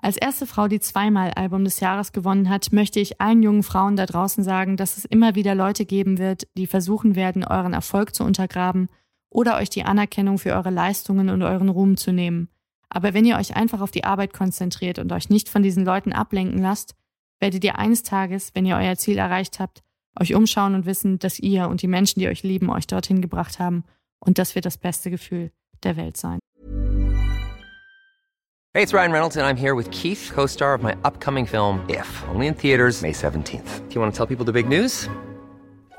als erste Frau, die zweimal Album des Jahres gewonnen hat, möchte ich allen jungen Frauen da draußen sagen, dass es immer wieder Leute geben wird, die versuchen werden, euren Erfolg zu untergraben oder euch die Anerkennung für eure Leistungen und euren Ruhm zu nehmen. Aber wenn ihr euch einfach auf die Arbeit konzentriert und euch nicht von diesen Leuten ablenken lasst, werdet ihr eines Tages, wenn ihr euer Ziel erreicht habt, euch umschauen und wissen, dass ihr und die Menschen, die euch lieben, euch dorthin gebracht haben. Und das wird das beste Gefühl der Welt sein. Hey, it's Ryan Reynolds, and I'm here with Keith, co star of my upcoming film, If, only in theaters, May 17th. Do you want to tell people the big news?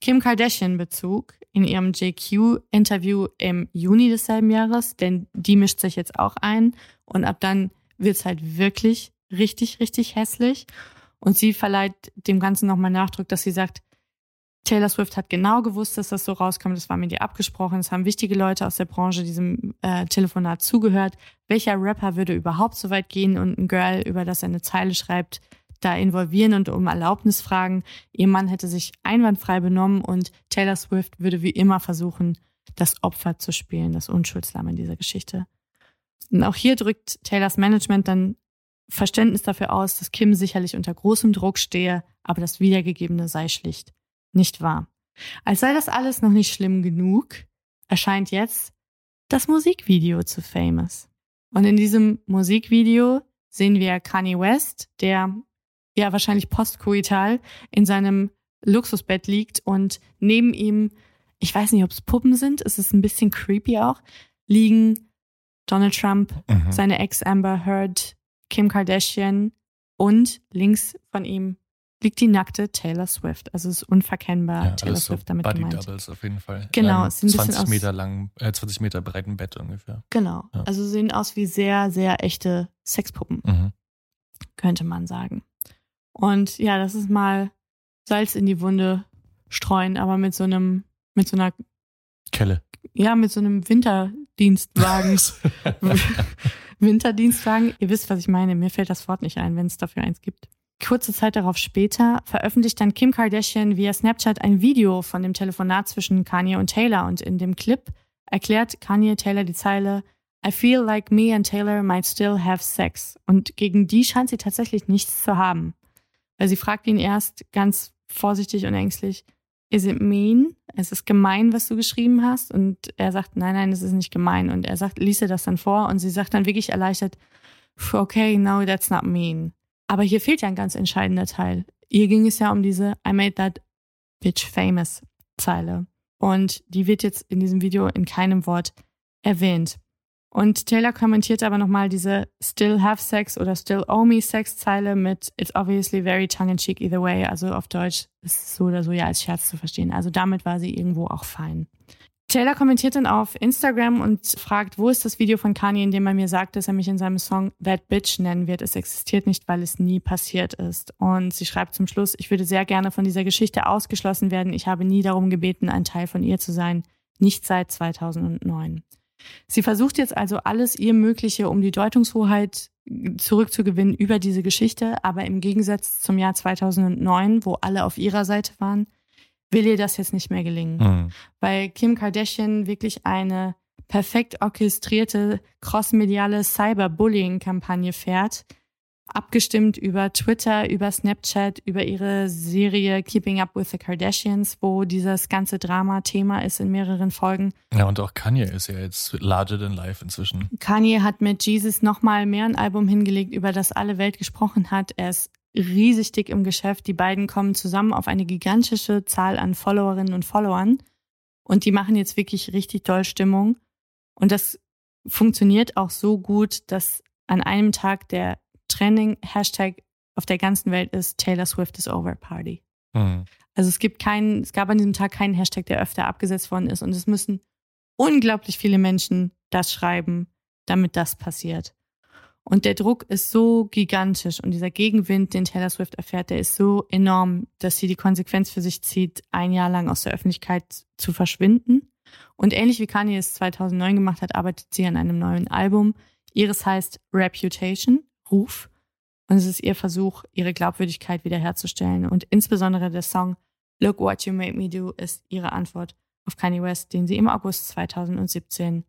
Kim Kardashian Bezug in ihrem JQ-Interview im Juni desselben Jahres, denn die mischt sich jetzt auch ein und ab dann wird's halt wirklich richtig, richtig hässlich. Und sie verleiht dem Ganzen nochmal Nachdruck, dass sie sagt, Taylor Swift hat genau gewusst, dass das so rauskommt. Das war mit ihr abgesprochen. Es haben wichtige Leute aus der Branche diesem äh, Telefonat zugehört. Welcher Rapper würde überhaupt so weit gehen und ein Girl, über das er eine Zeile schreibt, da involvieren und um Erlaubnis fragen? Ihr Mann hätte sich einwandfrei benommen und Taylor Swift würde wie immer versuchen, das Opfer zu spielen, das Unschuldslamm in dieser Geschichte. Und auch hier drückt Taylors Management dann Verständnis dafür aus, dass Kim sicherlich unter großem Druck stehe, aber das Wiedergegebene sei schlicht nicht wahr. Als sei das alles noch nicht schlimm genug, erscheint jetzt das Musikvideo zu Famous. Und in diesem Musikvideo sehen wir Kanye West, der ja wahrscheinlich postkoital in seinem Luxusbett liegt und neben ihm, ich weiß nicht, ob es Puppen sind, es ist ein bisschen creepy auch, liegen Donald Trump, Mhm. seine Ex Amber Heard, Kim Kardashian und links von ihm liegt die nackte Taylor Swift. Also es ist unverkennbar Ja, Taylor alles so Swift damit Body gemeint. Doubles auf jeden Fall. Genau, Ähm, es bisschen 20 aus- Meter lang, äh, 20 Meter breiten Bett ungefähr. Genau. Ja. Also sehen aus wie sehr, sehr echte Sexpuppen, Mhm. könnte man sagen. Und ja, das ist mal Salz in die Wunde streuen, aber mit so einem, mit so einer, Kelle. ja, mit so einem Winterdienstwagen. Winterdienstwagen. Ihr wisst, was ich meine. Mir fällt das Wort nicht ein, wenn es dafür eins gibt. Kurze Zeit darauf später veröffentlicht dann Kim Kardashian via Snapchat ein Video von dem Telefonat zwischen Kanye und Taylor und in dem Clip erklärt Kanye Taylor die Zeile I feel like me and Taylor might still have sex. Und gegen die scheint sie tatsächlich nichts zu haben. Weil sie fragt ihn erst ganz vorsichtig und ängstlich, is it mean? Es ist gemein, was du geschrieben hast. Und er sagt, nein, nein, es ist nicht gemein. Und er sagt, liest ihr das dann vor und sie sagt dann wirklich erleichtert, okay, no, that's not mean. Aber hier fehlt ja ein ganz entscheidender Teil. Ihr ging es ja um diese I made that bitch famous Zeile. Und die wird jetzt in diesem Video in keinem Wort erwähnt. Und Taylor kommentiert aber nochmal diese Still have sex oder Still owe me sex Zeile mit It's obviously very tongue in cheek either way. Also auf Deutsch ist es so oder so ja als Scherz zu verstehen. Also damit war sie irgendwo auch fein. Taylor kommentiert dann auf Instagram und fragt, wo ist das Video von Kanye, in dem er mir sagt, dass er mich in seinem Song That Bitch nennen wird. Es existiert nicht, weil es nie passiert ist. Und sie schreibt zum Schluss, ich würde sehr gerne von dieser Geschichte ausgeschlossen werden. Ich habe nie darum gebeten, ein Teil von ihr zu sein. Nicht seit 2009. Sie versucht jetzt also alles ihr Mögliche, um die Deutungshoheit zurückzugewinnen über diese Geschichte, aber im Gegensatz zum Jahr 2009, wo alle auf ihrer Seite waren, will ihr das jetzt nicht mehr gelingen. Mhm. Weil Kim Kardashian wirklich eine perfekt orchestrierte crossmediale Cyberbullying-Kampagne fährt, abgestimmt über Twitter, über Snapchat, über ihre Serie Keeping Up with the Kardashians, wo dieses ganze Drama Thema ist in mehreren Folgen. Ja, und auch Kanye ist ja jetzt larger than life inzwischen. Kanye hat mit Jesus nochmal mehr ein Album hingelegt, über das alle Welt gesprochen hat. Er ist riesig dick im Geschäft. Die beiden kommen zusammen auf eine gigantische Zahl an Followerinnen und Followern. Und die machen jetzt wirklich richtig doll Stimmung. Und das funktioniert auch so gut, dass an einem Tag der Trending-Hashtag auf der ganzen Welt ist Taylor Swift is over Party. Mhm. Also es gibt keinen, es gab an diesem Tag keinen Hashtag, der öfter abgesetzt worden ist. Und es müssen unglaublich viele Menschen das schreiben, damit das passiert. Und der Druck ist so gigantisch und dieser Gegenwind, den Taylor Swift erfährt, der ist so enorm, dass sie die Konsequenz für sich zieht, ein Jahr lang aus der Öffentlichkeit zu verschwinden. Und ähnlich wie Kanye es 2009 gemacht hat, arbeitet sie an einem neuen Album. Ihres heißt Reputation. Ruf. Und es ist ihr Versuch, ihre Glaubwürdigkeit wiederherzustellen. Und insbesondere der Song Look What You Made Me Do ist ihre Antwort auf Kanye West, den sie im August 2017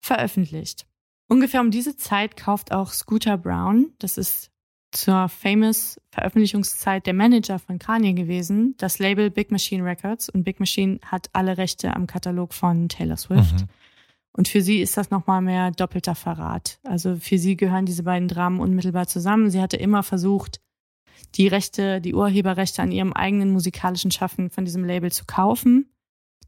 veröffentlicht. Ungefähr um diese Zeit kauft auch Scooter Brown, das ist zur famous Veröffentlichungszeit der Manager von Kanye gewesen, das Label Big Machine Records. Und Big Machine hat alle Rechte am Katalog von Taylor Swift. Mhm. Und für sie ist das nochmal mehr doppelter Verrat. Also für sie gehören diese beiden Dramen unmittelbar zusammen. Sie hatte immer versucht, die Rechte, die Urheberrechte an ihrem eigenen musikalischen Schaffen von diesem Label zu kaufen.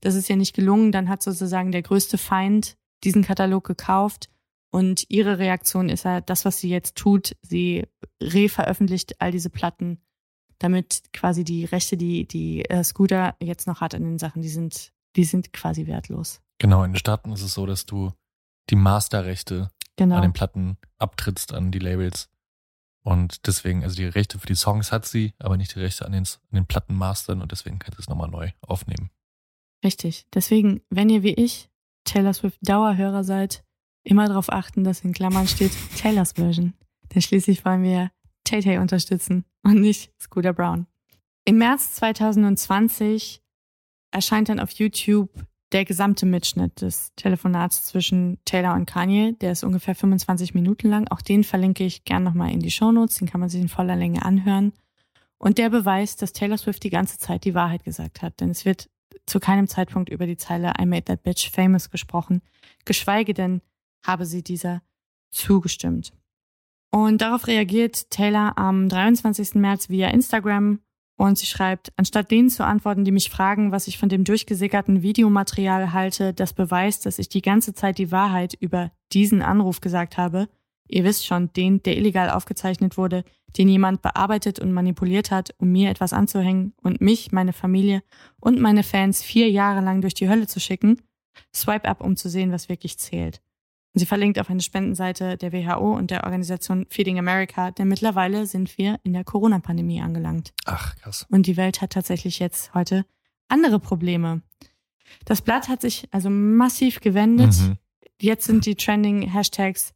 Das ist ihr nicht gelungen. Dann hat sozusagen der größte Feind diesen Katalog gekauft. Und ihre Reaktion ist ja das, was sie jetzt tut. Sie reveröffentlicht all diese Platten, damit quasi die Rechte, die die äh, Scooter jetzt noch hat an den Sachen, die sind, die sind quasi wertlos. Genau, in den Staaten ist es so, dass du die Masterrechte genau. an den Platten abtrittst an die Labels. Und deswegen, also die Rechte für die Songs hat sie, aber nicht die Rechte an den, an den Plattenmastern und deswegen kann sie es nochmal neu aufnehmen. Richtig. Deswegen, wenn ihr wie ich Taylor Swift Dauerhörer seid, immer darauf achten, dass in Klammern steht Taylors Version. Denn schließlich wollen wir Tay Tay unterstützen und nicht Scooter Brown. Im März 2020 erscheint dann auf YouTube der gesamte Mitschnitt des Telefonats zwischen Taylor und Kanye, der ist ungefähr 25 Minuten lang. Auch den verlinke ich gern nochmal in die Shownotes, den kann man sich in voller Länge anhören. Und der beweist, dass Taylor Swift die ganze Zeit die Wahrheit gesagt hat, denn es wird zu keinem Zeitpunkt über die Zeile I made that bitch famous gesprochen, geschweige denn habe sie dieser zugestimmt. Und darauf reagiert Taylor am 23. März via Instagram und sie schreibt, anstatt denen zu antworten, die mich fragen, was ich von dem durchgesickerten Videomaterial halte, das beweist, dass ich die ganze Zeit die Wahrheit über diesen Anruf gesagt habe, ihr wisst schon, den, der illegal aufgezeichnet wurde, den jemand bearbeitet und manipuliert hat, um mir etwas anzuhängen und mich, meine Familie und meine Fans vier Jahre lang durch die Hölle zu schicken, swipe up, um zu sehen, was wirklich zählt. Und sie verlinkt auf eine Spendenseite der WHO und der Organisation Feeding America, denn mittlerweile sind wir in der Corona-Pandemie angelangt. Ach, krass. Und die Welt hat tatsächlich jetzt heute andere Probleme. Das Blatt hat sich also massiv gewendet. Mhm. Jetzt sind die trending Hashtags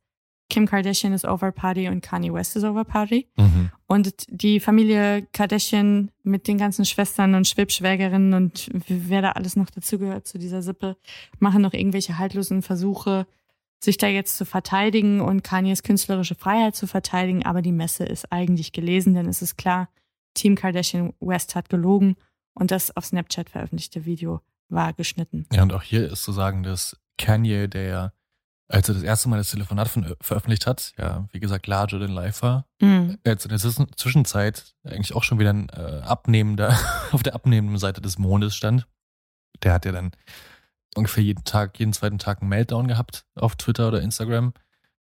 Kim Kardashian is over Party und Kanye West is over Party. Mhm. Und die Familie Kardashian mit den ganzen Schwestern und Schwibschwägerinnen und wer da alles noch dazugehört zu dieser Sippe, machen noch irgendwelche haltlosen Versuche, sich da jetzt zu verteidigen und Kanyes künstlerische Freiheit zu verteidigen, aber die Messe ist eigentlich gelesen, denn es ist klar, Team Kardashian West hat gelogen und das auf Snapchat veröffentlichte Video war geschnitten. Ja, und auch hier ist zu sagen, dass Kanye, der ja, als er das erste Mal das Telefonat von, veröffentlicht hat, ja, wie gesagt, larger than life war, mhm. jetzt in der Zwischenzeit eigentlich auch schon wieder ein äh, abnehmender, auf der abnehmenden Seite des Mondes stand. Der hat ja dann ungefähr jeden Tag, jeden zweiten Tag einen Meltdown gehabt auf Twitter oder Instagram.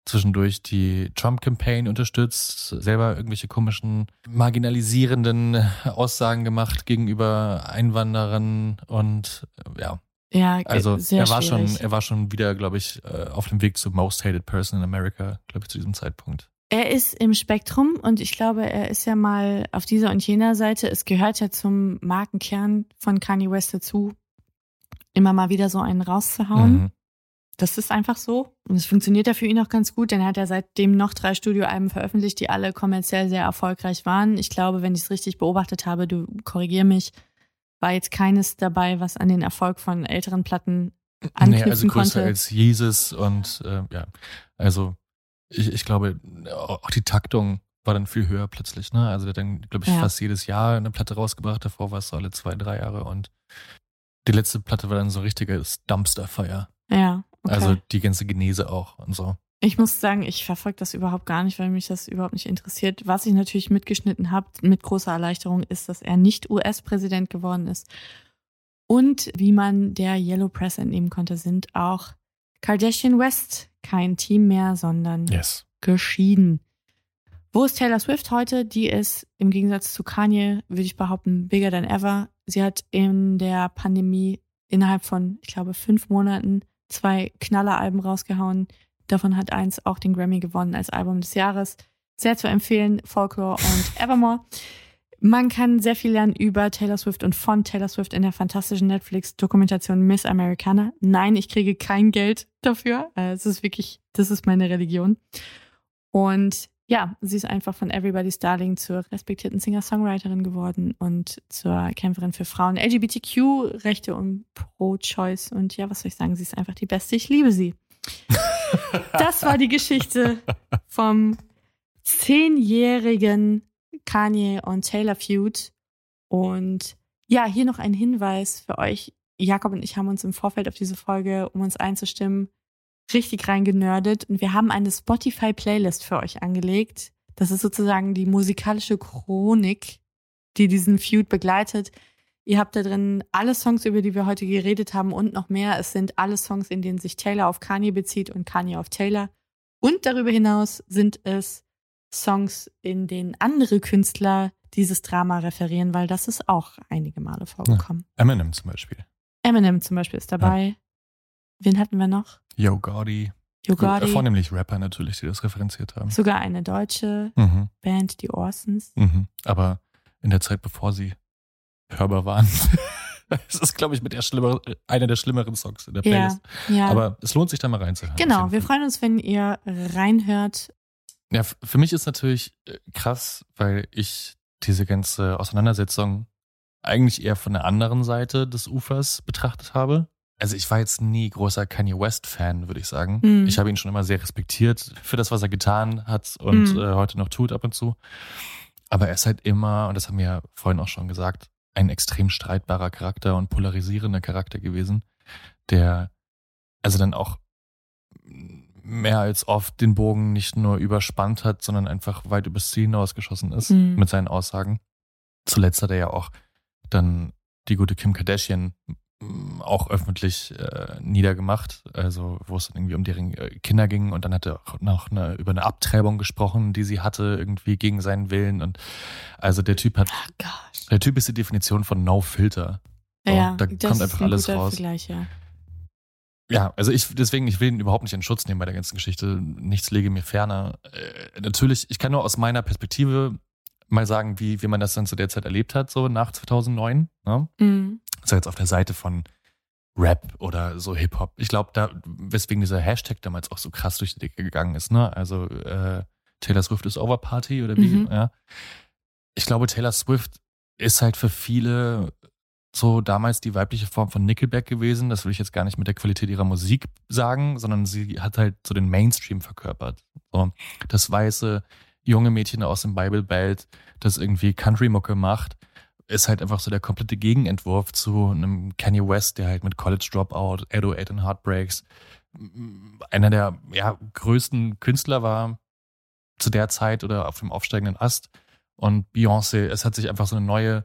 Zwischendurch die Trump-Campaign unterstützt, selber irgendwelche komischen, marginalisierenden Aussagen gemacht gegenüber Einwanderern und äh, ja. Ja, also er war schwierig. schon, er war schon wieder, glaube ich, äh, auf dem Weg zu Most Hated Person in America, glaube ich, zu diesem Zeitpunkt. Er ist im Spektrum und ich glaube, er ist ja mal auf dieser und jener Seite. Es gehört ja zum Markenkern von Kanye West dazu, immer mal wieder so einen rauszuhauen. Mhm. Das ist einfach so. Und es funktioniert ja für ihn auch ganz gut, denn er hat ja seitdem noch drei Studioalben veröffentlicht, die alle kommerziell sehr erfolgreich waren. Ich glaube, wenn ich es richtig beobachtet habe, du korrigier mich, war jetzt keines dabei, was an den Erfolg von älteren Platten anknüpfen Nee, also größer konnte. als Jesus und äh, ja, also ich, ich glaube, auch die Taktung war dann viel höher plötzlich, ne? Also der hat dann, glaube ich, Ja. fast jedes Jahr eine Platte rausgebracht, davor war es so alle zwei, drei Jahre und die letzte Platte war dann so richtiges Dumpster-Fire. ja, okay. Also die ganze Genese auch und so. Ich muss sagen, ich verfolge das überhaupt gar nicht, weil mich das überhaupt nicht interessiert. Was ich natürlich mitgeschnitten habe, mit großer Erleichterung, ist, dass er nicht US-Präsident geworden ist. Und wie man der Yellow Press entnehmen konnte, sind auch Kardashian West kein Team mehr, sondern Yes. geschieden. Wo ist Taylor Swift heute? Die ist im Gegensatz zu Kanye, würde ich behaupten, bigger than ever. Sie hat in der Pandemie innerhalb von, ich glaube, fünf Monaten zwei Knalleralben rausgehauen. Davon hat eins auch den Grammy gewonnen als Album des Jahres. Sehr zu empfehlen, Folklore und Evermore. Man kann sehr viel lernen über Taylor Swift und von Taylor Swift in der fantastischen Netflix-Dokumentation Miss Americana. Nein, ich kriege kein Geld dafür. Äh, Es ist wirklich, das ist meine Religion. Und ja, sie ist einfach von Everybody's Darling zur respektierten Singer-Songwriterin geworden und zur Kämpferin für Frauen, LGBTQ-Rechte und Pro-Choice. Und ja, was soll ich sagen? Sie ist einfach die Beste. Ich liebe sie. Das war die Geschichte vom zehnjährigen Kanye und Taylor Feud. Und ja, hier noch ein Hinweis für euch. Jakob und ich haben uns im Vorfeld auf diese Folge, um uns einzustimmen, richtig reingenördet und wir haben eine Spotify-Playlist für euch angelegt. Das ist sozusagen die musikalische Chronik, die diesen Feud begleitet. Ihr habt da drin alle Songs, über die wir heute geredet haben und noch mehr. Es sind alle Songs, in denen sich Taylor auf Kanye bezieht und Kanye auf Taylor. Und darüber hinaus sind es Songs, in denen andere Künstler dieses Drama referieren, weil das ist auch einige Male vorgekommen. Eminem zum Beispiel. Eminem zum Beispiel ist dabei. Wen hatten wir noch? Yo Gotti. Yo Gotti. Vornehmlich Rapper natürlich, die das referenziert haben. Sogar eine deutsche Mhm. Band, die Orsons. Mhm. Aber in der Zeit, bevor sie hörbar waren. Es ist, glaube ich, mit der schlimmere, einer der schlimmeren Songs in der Ja, Playlist. ja. Aber es lohnt sich da mal reinzuhören. genau, wir freuen uns, wenn ihr reinhört. Ja, für mich ist natürlich äh, krass, weil ich diese ganze Auseinandersetzung eigentlich eher von der anderen Seite des Ufers betrachtet habe. Also ich war jetzt nie großer Kanye West-Fan, würde ich sagen. Mhm. Ich habe ihn schon immer sehr respektiert für das, was er getan hat und Mhm. äh, heute noch tut ab und zu. Aber er ist halt immer, und das haben wir ja vorhin auch schon gesagt, ein extrem streitbarer Charakter und polarisierender Charakter gewesen, der also dann auch mehr als oft den Bogen nicht nur überspannt hat, sondern einfach weit übers Ziel hinausgeschossen ist Mhm. mit seinen Aussagen. Zuletzt hat er ja auch dann die gute Kim Kardashian auch öffentlich äh, niedergemacht, also wo es dann irgendwie um deren äh, Kinder ging und dann hat er auch noch eine, über eine Abtreibung gesprochen, die sie hatte, irgendwie gegen seinen Willen und also der Typ hat, Oh der Typ ist die Definition von No Filter. So, ja, da kommt einfach ein alles raus. Vergleich, ja. Ja, also ich deswegen, ich will ihn überhaupt nicht in Schutz nehmen bei der ganzen Geschichte. Nichts lege mir ferner. Äh, natürlich, ich kann nur aus meiner Perspektive mal sagen, wie, wie man das dann zu der Zeit erlebt hat, so nach 2009. Ne? Mhm. Ja jetzt auf der Seite von Rap oder so Hip-Hop. Ich glaube, da, weswegen dieser Hashtag damals auch so krass durch die Decke gegangen ist, ne? Also äh, Taylor Swift ist over Party oder wie, Mhm. ja. Ich glaube, Taylor Swift ist halt für viele so damals die weibliche Form von Nickelback gewesen. Das will ich jetzt gar nicht mit der Qualität ihrer Musik sagen, sondern sie hat halt so den Mainstream verkörpert. So, das weiße junge Mädchen aus dem Bible Belt, das irgendwie Country-Mucke macht, ist halt einfach so der komplette Gegenentwurf zu einem Kanye West, der halt mit College Dropout, 808 and Heartbreaks einer der ja, größten Künstler war zu der Zeit oder auf dem aufsteigenden Ast. Und Beyoncé, es hat sich einfach so eine neue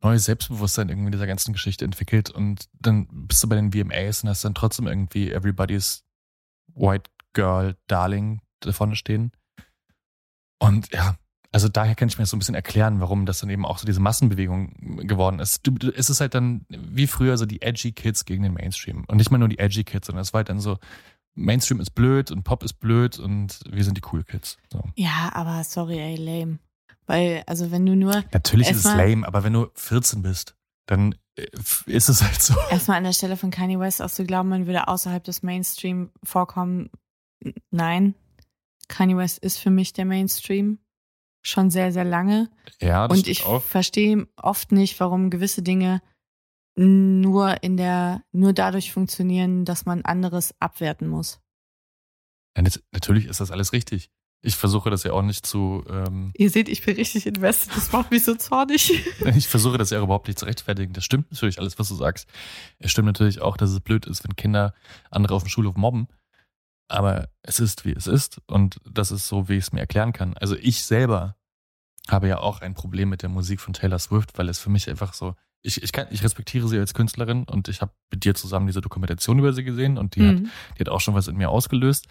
neues Selbstbewusstsein irgendwie in dieser ganzen Geschichte entwickelt und dann bist du bei den VMAs und hast dann trotzdem irgendwie Everybody's White Girl Darling da vorne stehen. Und ja, also daher kann ich mir so ein bisschen erklären, warum das dann eben auch so diese Massenbewegung geworden ist. Du, du, es ist halt dann wie früher so die edgy Kids gegen den Mainstream. Und nicht mal nur die edgy Kids, sondern es war halt dann so, Mainstream ist blöd und Pop ist blöd und wir sind die cool Kids. So. Ja, aber sorry, ey, lame. Weil, also wenn du nur. Natürlich ist es lame, aber wenn du 14 bist, dann äh, ist es halt so. Erstmal an der Stelle von Kanye West auch zu glauben, man würde außerhalb des Mainstream vorkommen. Nein. Kanye West ist für mich der Mainstream. Schon sehr, sehr lange. Ja, das Und ich verstehe oft nicht, warum gewisse Dinge nur in der, nur dadurch funktionieren, dass man anderes abwerten muss. Ja, natürlich ist das alles richtig. Ich versuche das ja auch nicht zu. Ähm, Ihr seht, ich bin richtig invested. Das macht mich so zornig. ich versuche das ja überhaupt nicht zu rechtfertigen. Das stimmt natürlich alles, was du sagst. Es stimmt natürlich auch, dass es blöd ist, wenn Kinder andere auf dem Schulhof mobben. Aber es ist, wie es ist. Und das ist so, wie ich es mir erklären kann. Also ich selber habe ja auch ein Problem mit der Musik von Taylor Swift, weil es für mich einfach so. Ich, ich, kann, ich respektiere sie als Künstlerin und ich habe mit dir zusammen diese Dokumentation über sie gesehen und die, mhm. hat, die hat auch schon was in mir ausgelöst.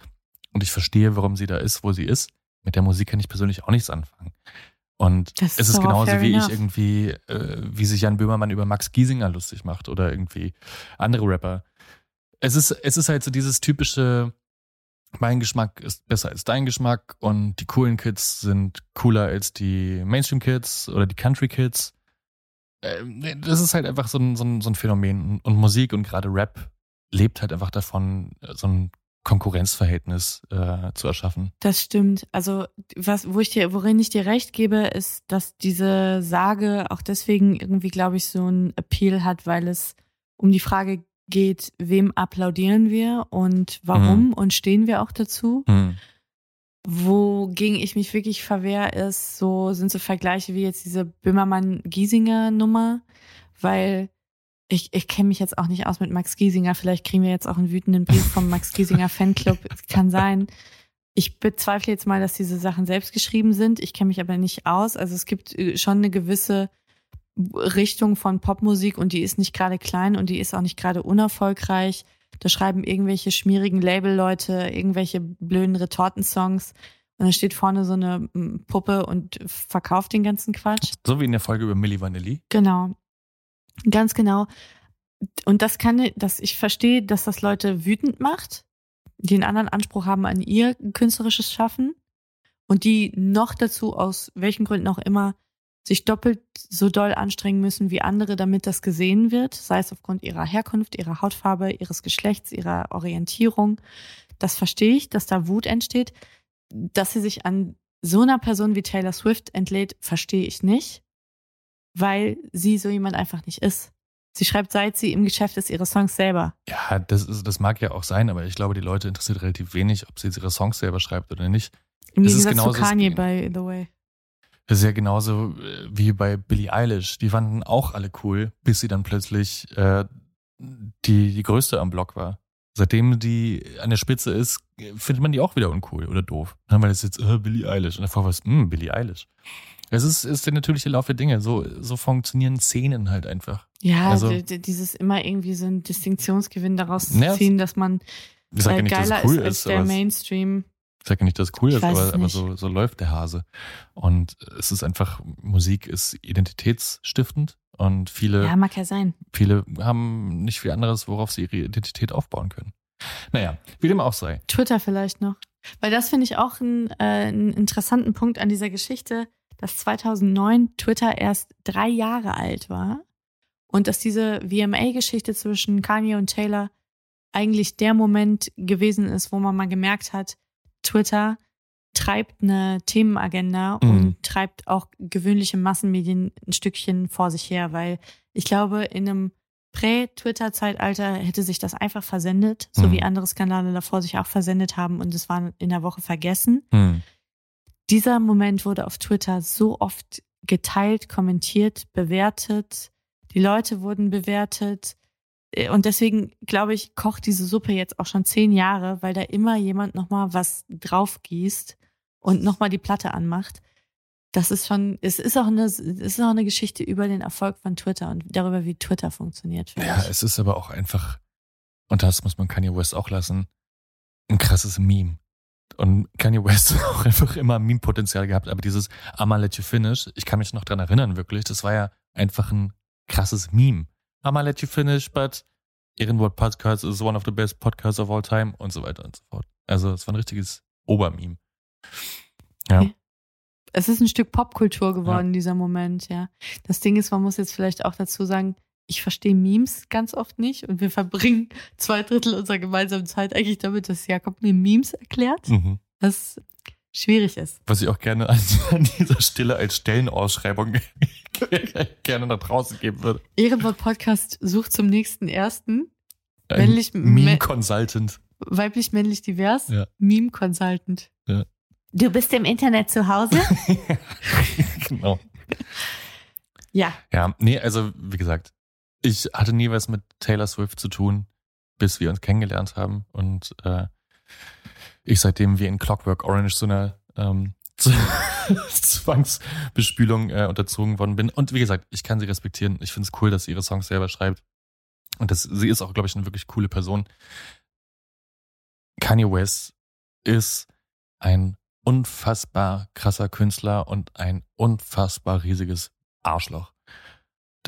Und ich verstehe, warum sie da ist, wo sie ist. Mit der Musik kann ich persönlich auch nichts anfangen. Und das es ist genauso wie enough. ich irgendwie, äh, wie sich Jan Böhmermann über Max Giesinger lustig macht oder irgendwie andere Rapper. Es ist, es ist halt so dieses typische, mein Geschmack ist besser als dein Geschmack und die coolen Kids sind cooler als die Mainstream-Kids oder die Country-Kids. Äh, das ist halt einfach so ein, so ein, so ein Phänomen. Und Musik und gerade Rap lebt halt einfach davon, so ein Konkurrenzverhältnis äh, zu erschaffen. Das stimmt. Also was, wo ich dir, worin ich dir recht gebe, ist, dass diese Sage auch deswegen irgendwie, glaube ich, so ein Appeal hat, weil es um die Frage geht, wem applaudieren wir und warum mhm. und stehen wir auch dazu. Mhm. Wogegen ich mich wirklich verwehr, ist so, sind so Vergleiche wie jetzt diese Böhmermann-Giesinger-Nummer, weil ich, ich kenne mich jetzt auch nicht aus mit Max Giesinger. Vielleicht kriegen wir jetzt auch einen wütenden Brief vom Max Giesinger Fanclub. Kann sein. Ich bezweifle jetzt mal, dass diese Sachen selbst geschrieben sind. Ich kenne mich aber nicht aus. Also es gibt äh, schon eine gewisse Richtung von Popmusik und die ist nicht gerade klein und die ist auch nicht gerade unerfolgreich. Da schreiben irgendwelche schmierigen Labelleute irgendwelche blöden Retortensongs und dann steht vorne so eine Puppe und verkauft den ganzen Quatsch. So wie in der Folge über Milli Vanilli. Genau. Ganz genau. Und das kann, dass ich verstehe, dass das Leute wütend macht, die einen anderen Anspruch haben an ihr künstlerisches Schaffen und die noch dazu aus welchen Gründen auch immer sich doppelt so doll anstrengen müssen wie andere, damit das gesehen wird, sei es aufgrund ihrer Herkunft, ihrer Hautfarbe, ihres Geschlechts, ihrer Orientierung. Das verstehe ich, dass da Wut entsteht. Dass sie sich an so einer Person wie Taylor Swift entlädt, verstehe ich nicht weil sie so jemand einfach nicht ist. Sie schreibt, seit sie im Geschäft ist, ihre Songs selber. Ja, das, ist, das mag ja auch sein, aber ich glaube, die Leute interessiert relativ wenig, ob sie ihre Songs selber schreibt oder nicht. Im Gegensatz zu Kanye, by the way. Das ist ja genauso äh, wie bei Billie Eilish. Die fanden auch alle cool, bis sie dann plötzlich äh, die, die größte am Block war. Seitdem die an der Spitze ist, findet man die auch wieder uncool oder doof. Dann weil das jetzt äh, Billie Eilish. Und davor war es, hm, Billie Eilish. Es ist, ist der natürliche Lauf der Dinge. So, so funktionieren Szenen halt einfach. Ja, also, dieses immer irgendwie so ein Distinktionsgewinn daraus zu ziehen, dass man sag ja nicht, geiler cool ist als ist, der Mainstream. Ich sage ja nicht, dass es cool ist, aber, aber so, so läuft der Hase. Und es ist einfach, Musik ist identitätsstiftend und viele, ja, mag ja sein. viele haben nicht viel anderes, worauf sie ihre Identität aufbauen können. Naja, wie dem auch sei. Twitter vielleicht noch. Weil das finde ich auch einen, äh, einen interessanten Punkt an dieser Geschichte dass 2009 Twitter erst drei Jahre alt war und dass diese VMA-Geschichte zwischen Kanye und Taylor eigentlich der Moment gewesen ist, wo man mal gemerkt hat, Twitter treibt eine Themenagenda mhm. und treibt auch gewöhnliche Massenmedien ein Stückchen vor sich her, weil ich glaube, in einem Prä-Twitter-Zeitalter hätte sich das einfach versendet, so mhm. wie andere Skandale davor sich auch versendet haben und es war in der Woche vergessen. Mhm. Dieser Moment wurde auf Twitter so oft geteilt, kommentiert, bewertet. Die Leute wurden bewertet. Äh, und deswegen, glaube ich, kocht diese Suppe jetzt auch schon zehn Jahre, weil da immer jemand nochmal was drauf gießt und nochmal die Platte anmacht. das ist schon, es ist auch eine, es ist auch eine Geschichte über den Erfolg von Twitter und darüber, wie Twitter funktioniert. Ja, ich. es ist aber auch einfach, und das muss man Kanye West auch lassen, ein krasses Meme. Und Kanye West hat auch einfach immer Meme-Potenzial gehabt, aber dieses I'ma let you finish, ich kann mich noch dran erinnern, wirklich, das war ja einfach ein krasses Meme. I'ma let you finish, but Ehrenwort Podcast is one of the best podcasts of all time und so weiter und so fort. Also es war ein richtiges Obermeme. Ja. Okay. Es ist ein Stück Popkultur geworden, ja. dieser Moment, ja. Das Ding ist, man muss jetzt vielleicht auch dazu sagen, ich verstehe Memes ganz oft nicht und wir verbringen zwei Drittel unserer gemeinsamen Zeit eigentlich damit, dass Jakob mir Memes erklärt. Mhm. Was schwierig ist. Was ich auch gerne an, dieser Stelle als Stellenausschreibung gerne nach draußen geben würde. Ehrenwort Podcast sucht zum nächsten ersten. Männlich Meme Consultant. Weiblich, männlich, divers. Ja. Meme Consultant. Ja. Du bist im Internet zu Hause? genau. Ja. Ja, nee, also wie gesagt, ich hatte nie was mit Taylor Swift zu tun, bis wir uns kennengelernt haben und äh, ich seitdem wie in Clockwork Orange so einer ähm, Zwangsbespülung äh, unterzogen worden bin. Und wie gesagt, ich kann sie respektieren. Ich finde es cool, dass sie ihre Songs selber schreibt. Und das, sie ist auch, glaube ich, eine wirklich coole Person. Kanye West ist ein unfassbar krasser Künstler und ein unfassbar riesiges Arschloch.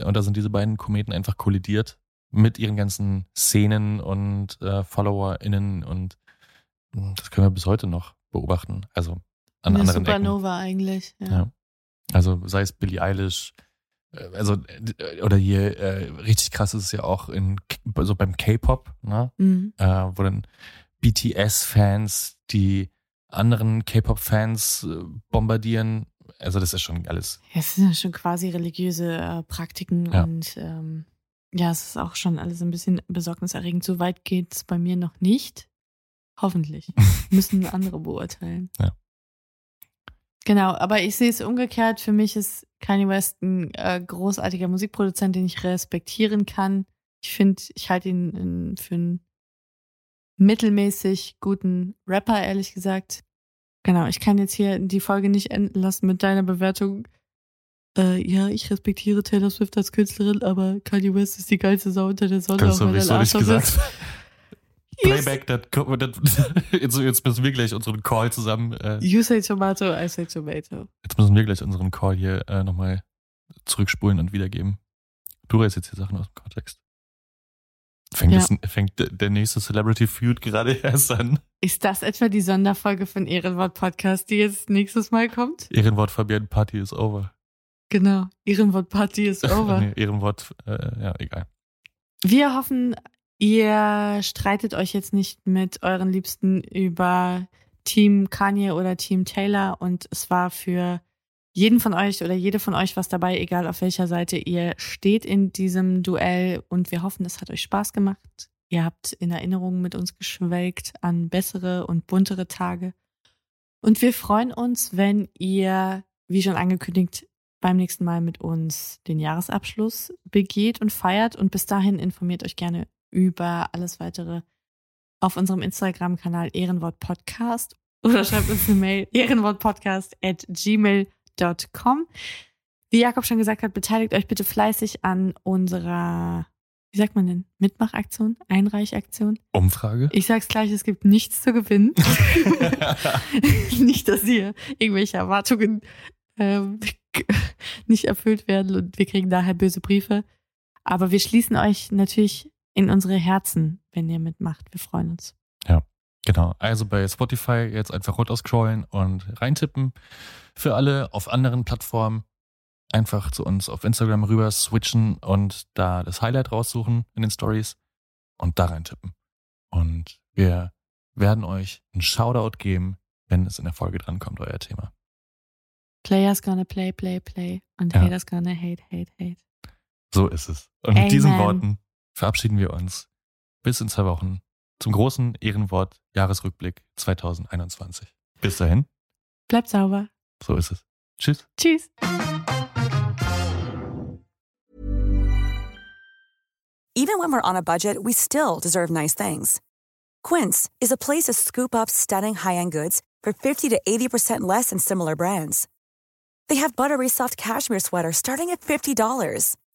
Und da sind diese beiden Kometen einfach kollidiert mit ihren ganzen Szenen und äh, FollowerInnen und hm, das können wir bis heute noch beobachten. Also an Eine anderen Supernova Ecken. eigentlich. Ja. ja. Also sei es Billie Eilish, äh, also äh, oder hier äh, richtig krass ist es ja auch in so beim K-Pop, ne? Mhm. Äh, wo dann BTS-Fans die anderen K-Pop-Fans äh, bombardieren. Also das ist schon alles. Ja, es sind ja schon quasi religiöse äh, Praktiken Ja. und ähm, ja, es ist auch schon alles ein bisschen besorgniserregend. So weit geht es bei mir noch nicht. Hoffentlich. Müssen andere beurteilen. Ja. Genau, aber ich sehe es umgekehrt. Für mich ist Kanye West ein äh, großartiger Musikproduzent, den ich respektieren kann. Ich finde, ich halte ihn in, für einen mittelmäßig guten Rapper, ehrlich gesagt. Genau, ich kann jetzt hier die Folge nicht enden lassen mit deiner Bewertung. Äh, ja, ich respektiere Taylor Swift als Künstlerin, aber Kanye West ist die geilste Sau unter der Sonne. Das habe ich so nicht gesagt. ist. Playback, das, jetzt, jetzt müssen wir gleich unseren Call zusammen. Äh, You say tomato, I say tomato. jetzt müssen wir gleich unseren Call hier äh, nochmal zurückspulen und wiedergeben. Du reißt jetzt die Sachen aus dem Kontext. Fängt, Ja. das, fängt der- nächste Celebrity Feud gerade erst an. Ist das etwa die Sonderfolge von Ehrenwort Podcast, die jetzt nächstes Mal kommt? Ehrenwort Fabian Party is over. Genau, Ehrenwort Party ist over. nee, Ehrenwort, äh, ja, egal. Wir hoffen, ihr streitet euch jetzt nicht mit euren Liebsten über Team Kanye oder Team Taylor und es war für jeden von euch oder jede von euch was dabei, egal auf welcher Seite ihr steht in diesem Duell und wir hoffen, es hat euch Spaß gemacht. Ihr habt in Erinnerung mit uns geschwelgt an bessere und buntere Tage. Und wir freuen uns, wenn ihr, wie schon angekündigt, beim nächsten Mal mit uns den Jahresabschluss begeht und feiert. Und bis dahin informiert euch gerne über alles weitere auf unserem Instagram-Kanal Ehrenwort Podcast oder schreibt uns eine Mail ehrenwortpodcast at gmail.com. Wie Jakob schon gesagt hat, beteiligt euch bitte fleißig an unserer, wie sagt man denn, Mitmachaktion, Einreichaktion. Umfrage? Ich sag's gleich, es gibt nichts zu gewinnen. nicht, dass hier irgendwelche Erwartungen ähm, nicht erfüllt werden und wir kriegen daher böse Briefe. Aber wir schließen euch natürlich in unsere Herzen, wenn ihr mitmacht. Wir freuen uns. Genau, also bei Spotify jetzt einfach runterscrollen und reintippen. Für alle auf anderen Plattformen einfach zu uns auf Instagram rüber switchen und da das Highlight raussuchen in den Stories und da reintippen. Und wir werden euch einen Shoutout geben, wenn es in der Folge drankommt, euer Thema. Players gonna play, play, play. Und Ja. haters gonna hate, hate, hate. So ist es. Und mit diesen Amen. Worten verabschieden wir uns bis in zwei Wochen zum großen Ehrenwort Jahresrückblick 2021. Bis dahin, Bleibt sauber. so ist es. Tschüss. Tschüss. Even when we're on a budget, we still deserve nice things. Quince is a place to scoop up stunning high end goods for 50 to 80% less than similar brands. They have buttery soft cashmere sweaters starting at $50,